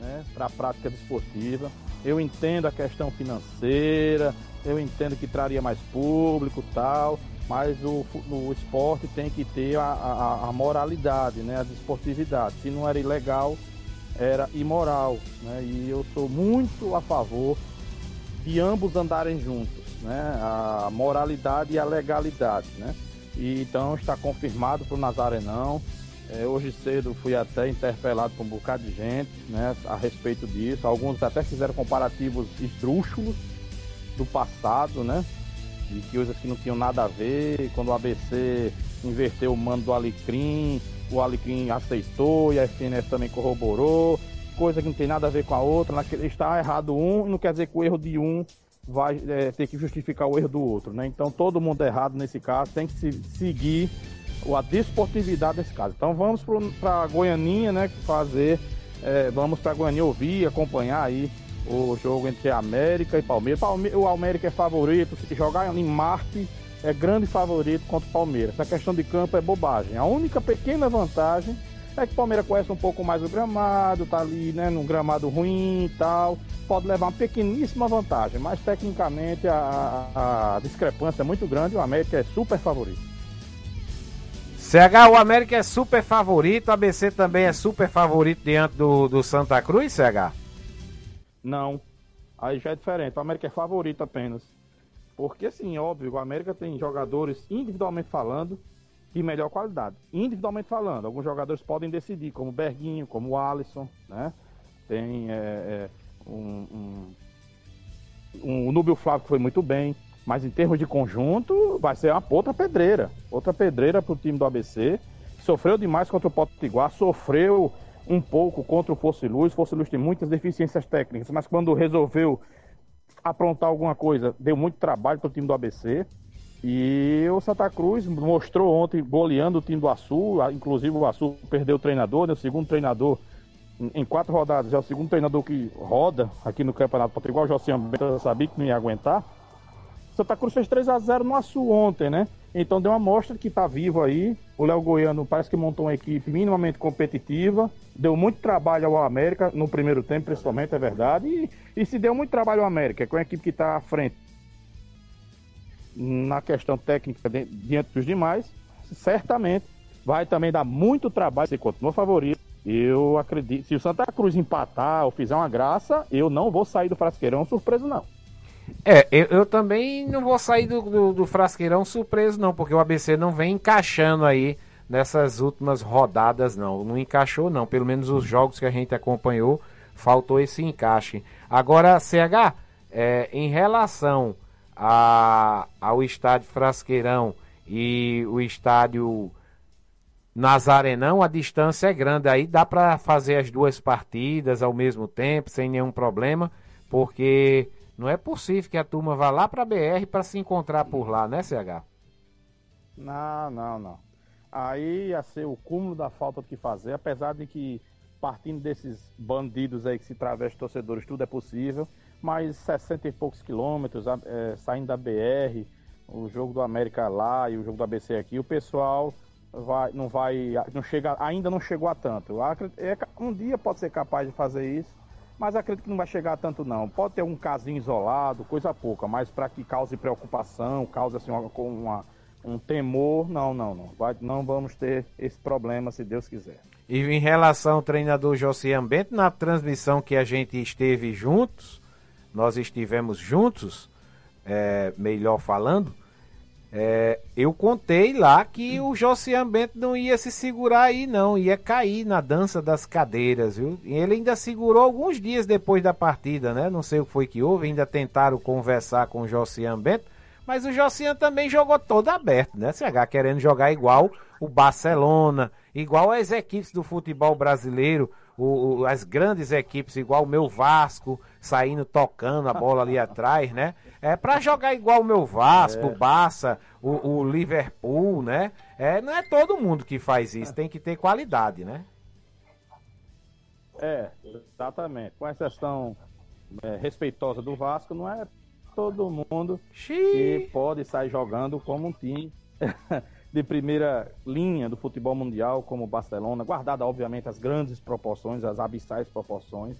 né, para a prática desportiva. Eu entendo a questão financeira, eu entendo que traria mais público tal, mas o, o esporte tem que ter a, a, a, moralidade, né, a desportividade. Se não era ilegal, era imoral. Né, e eu sou muito a favor de ambos andarem juntos, né, a moralidade e a legalidade. Né. E, então está confirmado para o Nazarenão. É, hoje cedo fui até interpelado por um bocado de gente né, a respeito disso. Alguns até fizeram comparativos esdrúxulos do passado, né? De coisas que não tinham nada a ver. Quando o ABC inverteu o mando do Alecrim, o Alecrim aceitou e a FNF também corroborou. Coisa que não tem nada a ver com a outra. Está errado um não quer dizer que o erro de um vai é, ter que justificar o erro do outro, né? Então todo mundo é errado nesse caso, tem que se seguir a desportividade desse caso. Então vamos para Goianinha, né? Fazer, é, vamos para Goianinha ouvir, acompanhar aí o jogo entre América e Palmeiras. O América é favorito, se jogar em Marte é grande favorito contra o Palmeiras. Essa questão de campo é bobagem. A única pequena vantagem é que o Palmeiras conhece um pouco mais o gramado, tá ali, né, num gramado ruim e tal. Pode levar uma pequeníssima vantagem, mas tecnicamente a, a discrepância é muito grande. O América é super favorito. CH, o América é super favorito, o ABC também é super favorito diante do, do Santa Cruz, CH? Não. Aí já é diferente. O América é favorito apenas. Porque, sim, óbvio, o América tem jogadores, individualmente falando, de melhor qualidade. Individualmente falando, alguns jogadores podem decidir, como o Berguinho, como o Alisson, né? Tem é, é, um, um, um, o Núbio Flávio que foi muito bem. Mas em termos de conjunto, vai ser uma outra pedreira. Outra pedreira para o time do ABC. Sofreu demais contra o Potiguar, sofreu um pouco contra o Fosse Luz. Fosse Luz tem muitas deficiências técnicas, mas quando resolveu aprontar alguma coisa, deu muito trabalho para o time do ABC. E o Santa Cruz mostrou ontem goleando o time do Açu, inclusive o Açu perdeu o treinador, né? o segundo treinador em quatro rodadas, é o segundo treinador que roda aqui no Campeonato Potiguar, o Josian Bento sabia que não ia aguentar. Santa Cruz fez 3 a 0 no Açu ontem, né? Então deu uma mostra que tá vivo aí. O Léo Goiano parece que montou uma equipe minimamente competitiva. Deu muito trabalho ao América no primeiro tempo, principalmente, é verdade. E, e se deu muito trabalho ao América, que é uma equipe que está à frente na questão técnica diante dos demais, certamente vai também dar muito trabalho. Se continua favorito, eu acredito. Se o Santa Cruz empatar ou fizer uma graça, eu não vou sair do Frasqueirão surpreso, não. É, eu, eu, também não vou sair do, do, do, frasqueirão surpreso, não, porque o ABC não vem encaixando aí nessas últimas rodadas, não. Não encaixou, não. Pelo menos os jogos que a gente acompanhou, faltou esse encaixe. Agora, CH, é, em relação a, ao estádio Frasqueirão e o estádio Nazarenão, a distância é grande. Aí dá para fazer as duas partidas ao mesmo tempo, sem nenhum problema, porque não é possível que a turma vá lá para a BR para se encontrar por lá, né, CH? Não, não, não. Aí ia ser o cúmulo da falta do que fazer, apesar de que partindo desses bandidos aí que se travestem torcedores, tudo é possível, mas 60 e poucos quilômetros, é, saindo da BR, o jogo do América lá e o jogo do ABC aqui, o pessoal vai, não vai, não chega, ainda não chegou a tanto. É, um dia pode ser capaz de fazer isso, mas acredito que não vai chegar tanto não. Pode ter um casinho isolado, coisa pouca, mas para que cause preocupação, cause assim uma, uma, um temor, não, não, não. Vai, não vamos ter esse problema se Deus quiser. E em relação ao treinador Josian Bento, na transmissão que a gente esteve juntos, nós estivemos juntos, é, melhor falando, É, eu contei lá que o Josian Bento não ia se segurar aí, não, ia cair na dança das cadeiras, viu? E ele ainda segurou alguns dias depois da partida, né? Não sei o que foi que houve, ainda tentaram conversar com o Josian Bento, mas o Josian também jogou todo aberto, né? CH querendo jogar igual o Barcelona, igual as equipes do futebol brasileiro, o, o, as grandes equipes, igual o meu Vasco, saindo tocando a bola ali atrás, né? É para jogar igual o meu Vasco, é. o Barça, o, o, Liverpool, né? É, não é todo mundo que faz isso, tem que ter qualidade, né? É, exatamente. Com exceção é, respeitosa do Vasco, não é todo mundo Xiii. que pode sair jogando como um time <laughs> de primeira linha do futebol mundial, como o Barcelona, guardada, obviamente, as grandes proporções, as abissais proporções.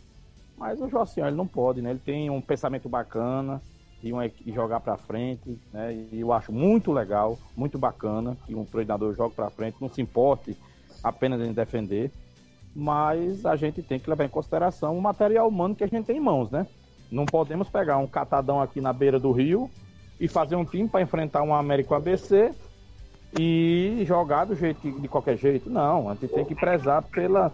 Mas o Josian, ele não pode, né? Ele tem um pensamento bacana, e, uma, e jogar para frente, né? E eu acho muito legal, muito bacana que um treinador jogue para frente, não se importe apenas em defender, mas a gente tem que levar em consideração o material humano que a gente tem em mãos, né? Não podemos pegar um catadão aqui na beira do rio e fazer um time para enfrentar um América ABC e jogar do jeito de qualquer jeito. Não, a gente tem que prezar pela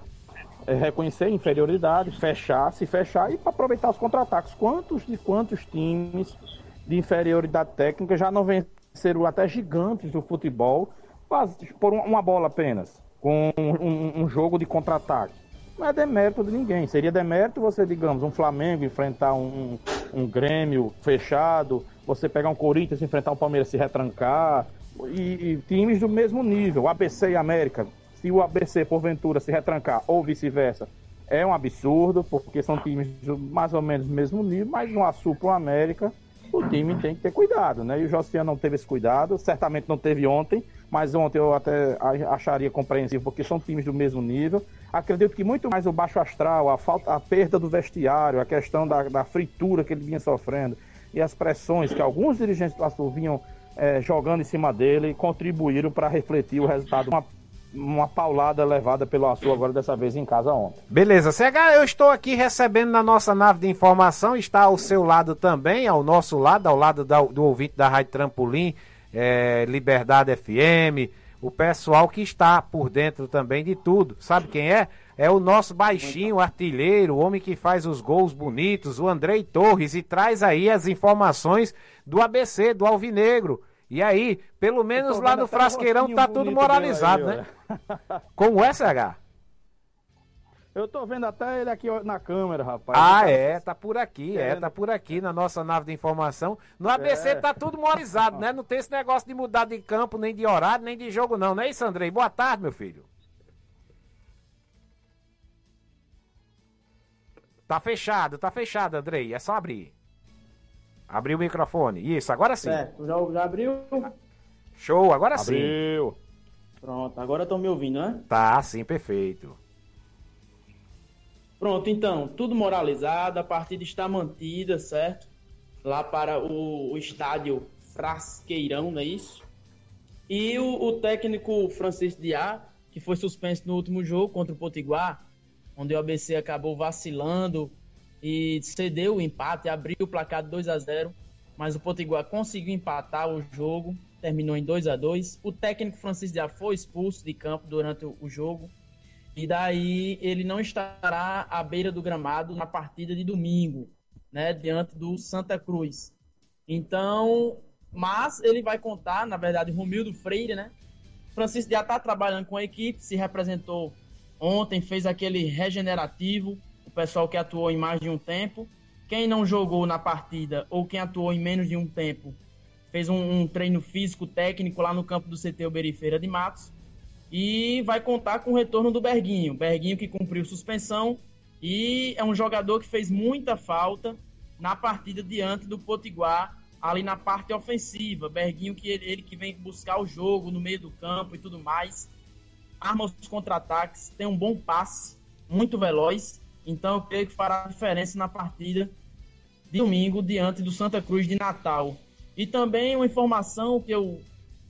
reconhecer a inferioridade, fechar, se fechar e aproveitar os contra-ataques. Quantos de quantos times de inferioridade técnica já não venceram até gigantes do futebol por uma bola apenas, com um, um jogo de contra-ataque? Não é demérito de ninguém. Seria demérito você, digamos, um Flamengo enfrentar um, um Grêmio fechado, você pegar um Corinthians enfrentar um Palmeiras se retrancar, e, e times do mesmo nível, ABC e América, se o ABC porventura se retrancar ou vice-versa, é um absurdo, porque são times mais ou menos do mesmo nível, mas no Açu para o América, o time tem que ter cuidado, né? E o Josian não teve esse cuidado, certamente não teve ontem, mas ontem eu até acharia compreensível, porque são times do mesmo nível. Acredito que muito mais o baixo astral, a falta, a perda do vestiário, a questão da, da fritura que ele vinha sofrendo e as pressões que alguns dirigentes do Açu vinham é, jogando em cima dele contribuíram para refletir o resultado. Uma uma paulada levada pelo Açu agora dessa vez em casa ontem. Beleza, CH, eu estou aqui recebendo na nossa nave de informação, está ao seu lado também, ao nosso lado, ao lado da, do ouvinte da Rádio Trampolim, é, Liberdade FM, o pessoal que está por dentro também de tudo. Sabe quem é? É o nosso baixinho artilheiro, o homem que faz os gols bonitos, o Andrei Torres, e traz aí as informações do ABC, do Alvinegro. E aí, pelo menos lá no Frasqueirão tá tudo moralizado, aí, né? Como é, CH? Eu tô vendo até ele aqui na câmera, rapaz. Ah, tá... é, tá por aqui, é, tá por aqui na nossa nave de informação. No ABC é. tá tudo moralizado, né? Não tem esse negócio de mudar de campo, nem de horário, nem de jogo, não, não é isso, Andrei? Boa tarde, meu filho. Tá fechado, tá fechado, Andrei. É só abrir. Abriu o microfone. Isso, agora sim. Certo, já, já abriu? Show, agora abriu. sim. Abriu. Pronto, agora estão me ouvindo, né? Tá, sim, perfeito. Pronto, então, tudo moralizado, a partida está mantida, certo? Lá para o, o estádio Frasqueirão, não é isso? E o, o técnico Francisco Diá, que foi suspenso no último jogo contra o Potiguar, onde o ABC acabou vacilando e cedeu o empate, abriu o placar de 2 a 0 mas o Potiguar conseguiu empatar o jogo, terminou em 2 a 2 O técnico Francisco já foi expulso de campo durante o jogo, e daí ele não estará à beira do gramado na partida de domingo, né, diante do Santa Cruz. Então, mas ele vai contar, na verdade, Romildo Freire, né? Francisco já está trabalhando com a equipe, se representou ontem, fez aquele regenerativo, pessoal que atuou em mais de um tempo. Quem não jogou na partida ou quem atuou em menos de um tempo fez um, um treino físico técnico lá no campo do CT Uberifeira de Matos. E vai contar com o retorno do Berguinho. Berguinho que cumpriu suspensão e é um jogador que fez muita falta na partida diante do Potiguar, ali na parte ofensiva. Berguinho que ele, ele que vem buscar o jogo no meio do campo e tudo mais. Arma os contra-ataques, tem um bom passe, muito veloz então eu creio que fará diferença na partida de domingo diante do Santa Cruz de Natal. E também uma informação que eu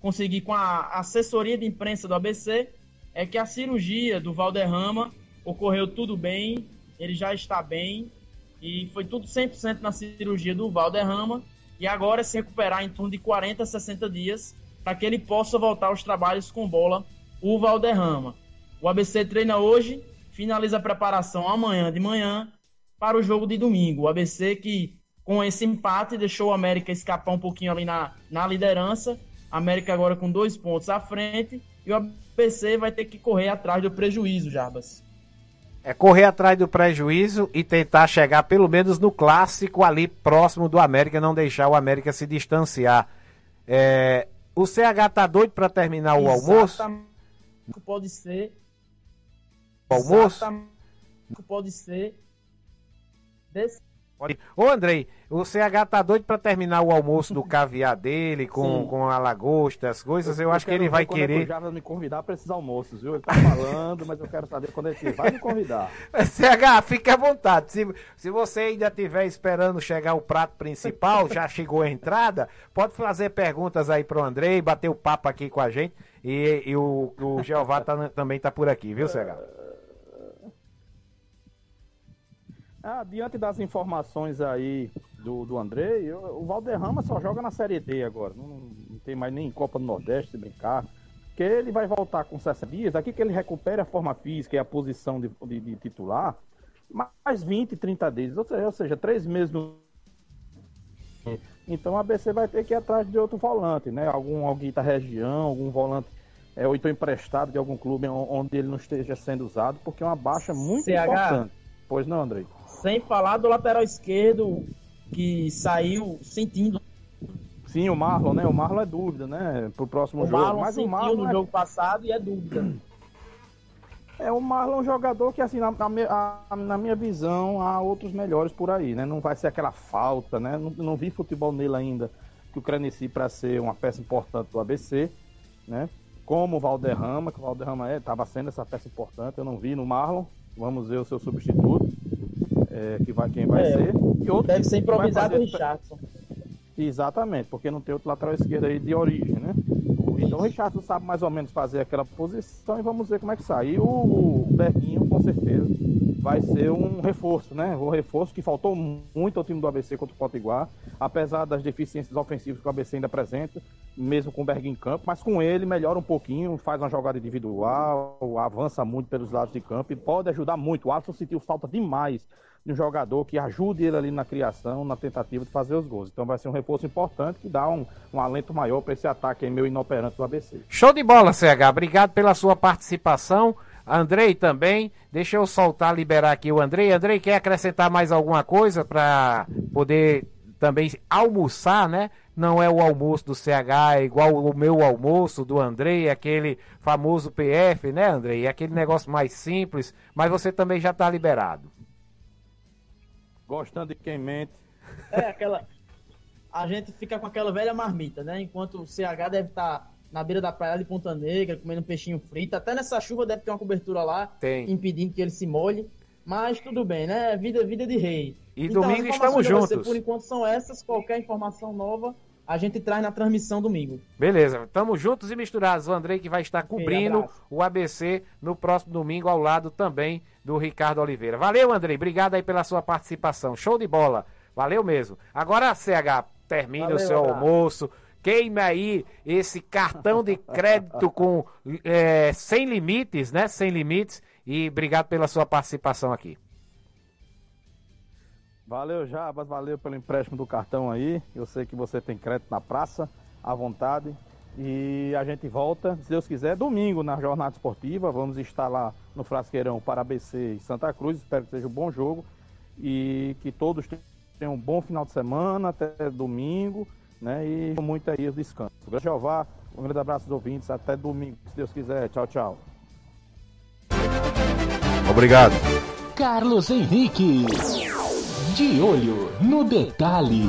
consegui com a assessoria de imprensa do ABC é que a cirurgia do Valderrama ocorreu tudo bem, ele já está bem e foi tudo 100% na cirurgia do Valderrama e agora se recuperar em torno de 40 a 60 dias para que ele possa voltar aos trabalhos com bola, o Valderrama. O ABC treina hoje, finaliza a preparação amanhã de manhã para o jogo de domingo. O ABC que com esse empate deixou o América escapar um pouquinho ali na, na liderança. América agora com dois pontos à frente e o ABC vai ter que correr atrás do prejuízo, Jarbas. É correr atrás do prejuízo e tentar chegar pelo menos no clássico ali próximo do América, não deixar o América se distanciar. É, o CH tá doido para terminar o almoço? Pode ser. O almoço? Pode ser. Desse Ô Andrei, o CH tá doido pra terminar o almoço do caviar dele com, com a lagosta, as coisas. Eu, eu acho que ele vai querer. Já vai me convidar pra esses almoços, viu? Ele tá falando, mas eu quero saber quando ele vai me convidar. <laughs> CH, fique à vontade. Se, se você ainda estiver esperando chegar o prato principal, já chegou a entrada, pode fazer perguntas aí pro Andrei, bater o papo aqui com a gente. E, e o, o Jeová tá, também tá por aqui, viu, CH? Ah, diante das informações aí do, do Andrei, o Valderrama só joga na Série D agora. Não, não tem mais nem Copa do Nordeste se brincar. Porque ele vai voltar com 60 dias, aqui que ele recupere a forma física e a posição de, de, de titular, mais 20, 30 dias, ou seja, ou seja, três meses no. Então a ABC vai ter que ir atrás de outro volante, né? Algum alguém da região, algum volante é, ou então emprestado de algum clube onde ele não esteja sendo usado, porque é uma baixa muito CH. importante. Pois não, Andrei? Sem falar do lateral esquerdo que saiu sentindo. Sim, o Marlon, né? O Marlon é dúvida, né? Pro próximo o jogo. Marlon Mas o Marlon no é... jogo passado e é dúvida. É, o Marlon é um jogador que, assim, na, na, na, minha visão, há outros melhores por aí, né? Não vai ser aquela falta, né? Não, não vi futebol nele ainda que o Creneci para ser uma peça importante do ABC, né? Como o Valderrama, que o Valderrama estava é, sendo essa peça importante, eu não vi no Marlon. Vamos ver o seu substituto é, que vai, quem vai é, ser. E outro deve ser improvisado o Richardson. Exatamente, porque não tem outro lateral esquerdo aí de origem, né? Então o Richardson sabe mais ou menos fazer aquela posição e vamos ver como é que sai. E o Berguinho, com certeza, vai ser um reforço, né? Um reforço que faltou muito ao time do ABC contra o Potiguar, apesar das deficiências ofensivas que o ABC ainda apresenta, mesmo com o Berguinho em campo, mas com ele melhora um pouquinho, faz uma jogada individual, avança muito pelos lados de campo e pode ajudar muito. O Alisson sentiu falta demais de um jogador que ajude ele ali na criação, na tentativa de fazer os gols. Então vai ser um reforço importante que dá um, um alento maior para esse ataque meio inoperante do ABC. Show de bola, CH. Obrigado pela sua participação. Andrei também. Deixa eu soltar, liberar aqui o Andrei. Andrei, quer acrescentar mais alguma coisa para poder também almoçar, né? Não é o almoço do CH, é igual o meu almoço do Andrei, aquele famoso PF, né, Andrei? Aquele negócio mais simples, mas você também já está liberado gostando de quem mente. É, aquela. A gente fica com aquela velha marmita, né? Enquanto o CH deve estar tá na beira da praia de Ponta Negra, comendo um peixinho frito. Até nessa chuva deve ter uma cobertura lá, Tem. impedindo que ele se molhe. Mas tudo bem, né? Vida, vida de rei. E então, domingo estamos juntos. Você, por enquanto são essas. Qualquer informação nova a gente traz na transmissão domingo. Beleza, estamos juntos e misturados. O Andrei que vai estar cobrindo o ABC no próximo domingo, ao lado também do Ricardo Oliveira. Valeu, Andrei. Obrigado aí pela sua participação. Show de bola. Valeu mesmo. Agora, CH, termine Valeu, o seu almoço. Queime aí esse cartão de crédito <laughs> com é, sem limites, né? Sem limites. E obrigado pela sua participação aqui. Valeu, Jabas, valeu pelo empréstimo do cartão aí. Eu sei que você tem crédito na praça, à vontade. E a gente volta, se Deus quiser, domingo na jornada esportiva. Vamos estar lá no Frasqueirão para ABC e Santa Cruz. Espero que seja um bom jogo e que todos tenham um bom final de semana até domingo, né? E muito aí o descanso. Grande Jeová, um grande abraço dos ouvintes. Até domingo, se Deus quiser. Tchau, tchau. Obrigado. Carlos Henrique. De olho no detalhe.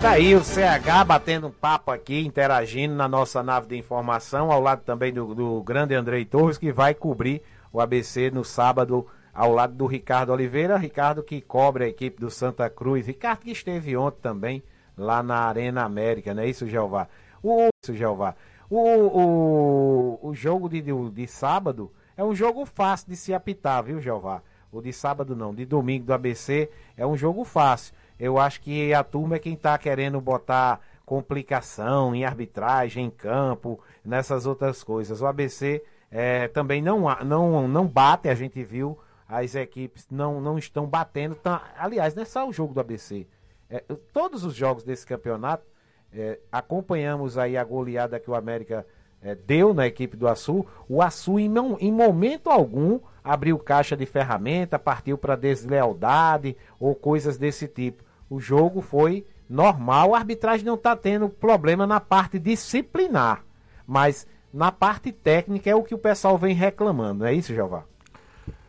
Tá aí o CH batendo um papo aqui, interagindo na nossa nave de informação, ao lado também do, do grande Andrei Torres, que vai cobrir o ABC no sábado, ao lado do Ricardo Oliveira. Ricardo que cobre a equipe do Santa Cruz. Ricardo que esteve ontem também lá na Arena América, não é isso, Jeová? O, isso, Jeová. O, o, o jogo de, de, de sábado é um jogo fácil de se apitar, viu, Jeová? O de sábado não, de domingo do ABC é um jogo fácil. Eu acho que a turma é quem está querendo botar complicação em arbitragem, em campo, nessas outras coisas. O ABC é, também não, não, não bate, a gente viu, as equipes não, não estão batendo. Tá, aliás, não é só o jogo do ABC. É, todos os jogos desse campeonato, é, acompanhamos aí a goleada que o América é, deu na equipe do Açu. O Açu, em, em momento algum, abriu caixa de ferramenta, partiu para deslealdade ou coisas desse tipo. O jogo foi normal, a arbitragem não está tendo problema na parte disciplinar, mas na parte técnica é o que o pessoal vem reclamando, é isso, Jeová?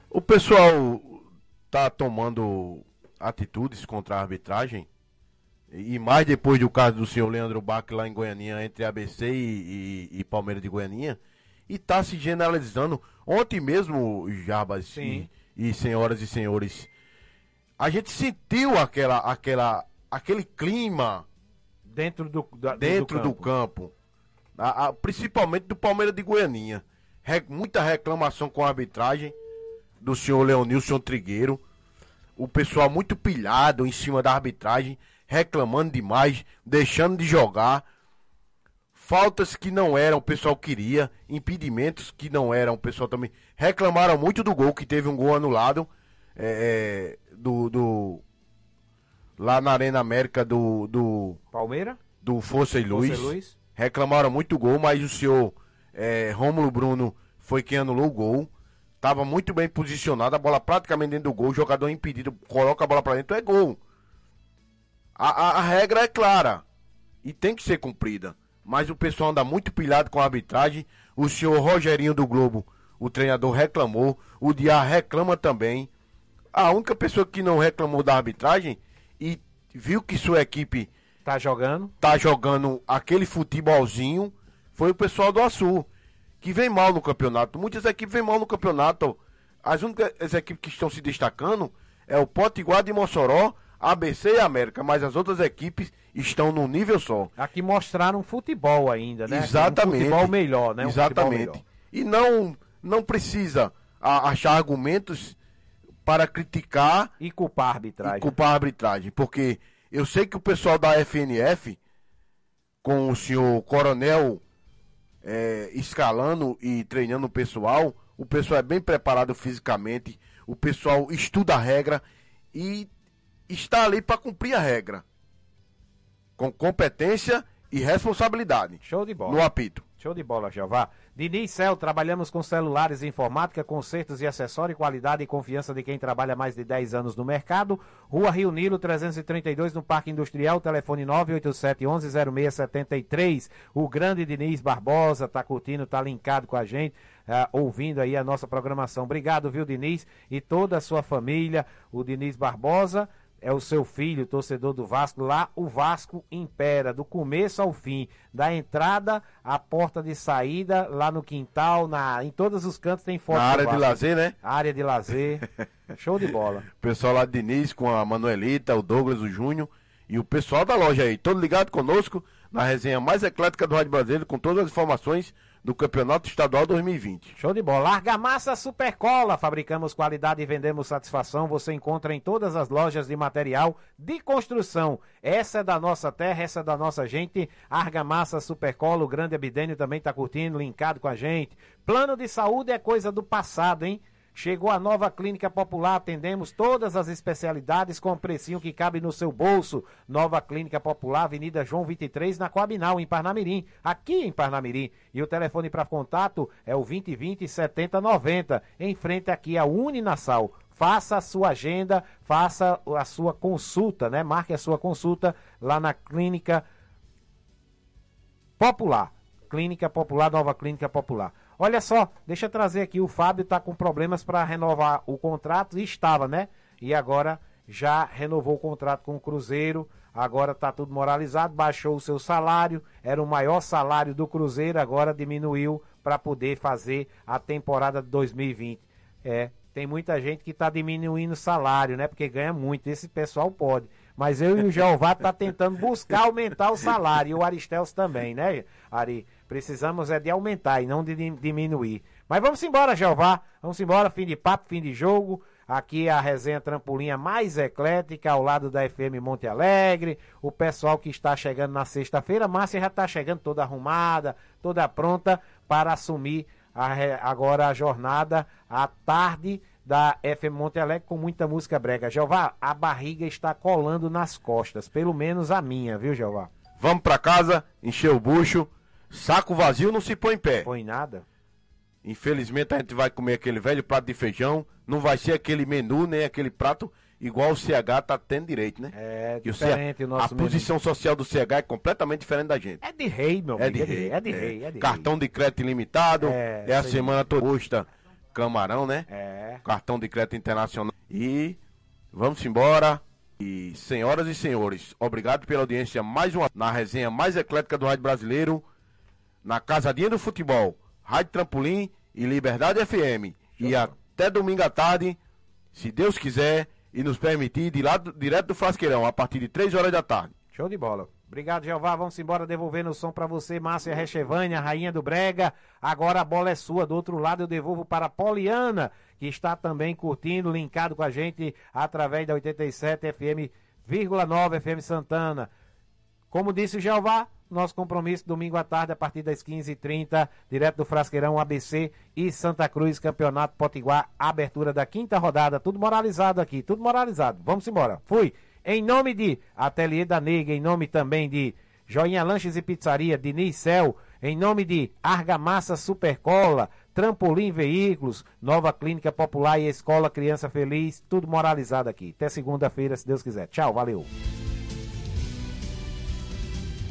O pessoal está tomando atitudes contra a arbitragem, e mais depois do caso do senhor Leandro Bach lá em Goianinha, entre ABC e, e, e Palmeiras de Goianinha, e está se generalizando. Ontem mesmo, Jarbas e, e senhoras e senhores, a gente sentiu aquela, aquela, aquele clima dentro do, da, dentro do campo, do campo a, a, principalmente do Palmeiras de Goianinha. Re, muita reclamação com a arbitragem do senhor Leonilson Trigueiro. O pessoal muito pilhado em cima da arbitragem, reclamando demais, deixando de jogar. Faltas que não eram, o pessoal queria, impedimentos que não eram, o pessoal também reclamaram muito do gol, que teve um gol anulado é, é do, do lá na Arena América do. do Palmeiras? Do Força e Luz. Força e Luz. Reclamaram muito o gol, mas o senhor é, Rômulo Bruno foi quem anulou o gol. Tava muito bem posicionado, a bola praticamente dentro do gol, o jogador impedido, coloca a bola para dentro, é gol. A, a, a, regra é clara e tem que ser cumprida. Mas o pessoal anda muito pilhado com a arbitragem. O senhor Rogerinho do Globo, o treinador, reclamou. O Diá reclama também. A única pessoa que não reclamou da arbitragem e viu que sua equipe tá jogando, tá jogando aquele futebolzinho foi o pessoal do Açu, que vem mal no campeonato. Muitas equipes vêm mal no campeonato. As únicas equipes que estão se destacando é o Potiguar de Mossoró, ABC e América, mas as outras equipes estão num nível só. Aqui mostraram futebol ainda, né? Exatamente. Um futebol melhor, né? Um Exatamente. Melhor. E não, não precisa achar argumentos para criticar e culpar a arbitragem. E culpar a arbitragem, porque eu sei que o pessoal da FNF, com o senhor Coronel é, escalando e treinando o pessoal, o pessoal é bem preparado fisicamente, o pessoal estuda a regra e está ali para cumprir a regra. Com competência e responsabilidade. Show de bola. No apito. Show de bola, Jeová. Diniz Cel, trabalhamos com celulares, informática, consertos e acessórios, qualidade e confiança de quem trabalha mais de 10 anos no mercado. Rua Rio Nilo, 332, no Parque Industrial, telefone 987-11-0673. O grande Diniz Barbosa tá curtindo, tá linkado com a gente, uh, ouvindo aí a nossa programação. Obrigado, viu, Diniz? E toda a sua família, o Diniz Barbosa é o seu filho, torcedor do Vasco, lá o Vasco impera, do começo ao fim, da entrada à porta de saída, lá no quintal, na, em todos os cantos tem foto. Na área de lazer, né? Área de lazer. <laughs> Show de bola. O pessoal lá de Diniz com a Manuelita, o Douglas, o Júnior e o pessoal da loja aí, todo ligado conosco na resenha mais eclética do Rádio Brasileiro, com todas as informações do Campeonato Estadual 2020. Show de bola. Larga Massa Supercola. Fabricamos qualidade e vendemos satisfação. Você encontra em todas as lojas de material de construção. Essa é da nossa terra, essa é da nossa gente. Argamassa Supercola. O grande Abidênio também está curtindo, linkado com a gente. Plano de saúde é coisa do passado, hein? Chegou a nova clínica popular, atendemos todas as especialidades com precinho que cabe no seu bolso. Nova clínica popular, Avenida João 23, na Coabinal, em Parnamirim, aqui em Parnamirim. E o telefone para contato é o 2020 7090, em frente aqui a Uninasal. Faça a sua agenda, faça a sua consulta, né? Marque a sua consulta lá na clínica popular. Clínica Popular, Nova Clínica Popular. Olha só, deixa eu trazer aqui, o Fábio está com problemas para renovar o contrato, e estava, né? E agora já renovou o contrato com o Cruzeiro, agora está tudo moralizado, baixou o seu salário, era o maior salário do Cruzeiro, agora diminuiu para poder fazer a temporada de 2020. É, tem muita gente que está diminuindo o salário, né? Porque ganha muito, esse pessoal pode. Mas eu e o Jeová tá tentando buscar aumentar o salário, e o Aristelso também, né, Ari? Precisamos é de aumentar e não de diminuir. Mas vamos embora, Jeová. Vamos embora, fim de papo, fim de jogo. Aqui a resenha trampolinha mais eclética, ao lado da FM Monte Alegre. O pessoal que está chegando na sexta-feira, Márcia já está chegando toda arrumada, toda pronta para assumir a, agora a jornada à tarde da FM Monte Alegre com muita música brega. Jeová, a barriga está colando nas costas, pelo menos a minha, viu, Jeová? Vamos para casa, encher o bucho. Saco vazio não se põe em pé. Põe nada. Infelizmente a gente vai comer aquele velho prato de feijão. Não vai ser aquele menu, nem aquele prato igual o CH tá tendo direito, né? É, diferente o, o nosso A posição social do CH é completamente diferente da gente. É de rei, meu é amigo. De é, de rei, é de rei, é de Cartão rei. de crédito ilimitado. É, é a semana toda. Custa camarão, né? É. Cartão de crédito internacional. E vamos embora. E senhoras e senhores, obrigado pela audiência mais uma na resenha mais eclética do Rádio Brasileiro, na Casadinha do Futebol, Rádio Trampolim e Liberdade FM. E até domingo à tarde, se Deus quiser e nos permitir, de lá, direto do Frasqueirão, a partir de 3 horas da tarde. Show de bola. Obrigado, Jeová. Vamos embora devolvendo o som para você, Márcia Rechevânia, rainha do Brega. Agora a bola é sua. Do outro lado eu devolvo para Poliana, que está também curtindo, linkado com a gente através da 87 FM,9 FM Santana. Como disse o Jeová, nosso compromisso domingo à tarde, a partir das 15h30, direto do Frasqueirão ABC e Santa Cruz, Campeonato Potiguar, abertura da quinta rodada. Tudo moralizado aqui, tudo moralizado. Vamos embora. Fui. Em nome de Ateliê da Nega, em nome também de Joinha Lanches e Pizzaria, Diniz Cel, em nome de Argamassa Supercola, Trampolim Veículos, Nova Clínica Popular e Escola Criança Feliz, tudo moralizado aqui. Até segunda-feira, se Deus quiser. Tchau, valeu.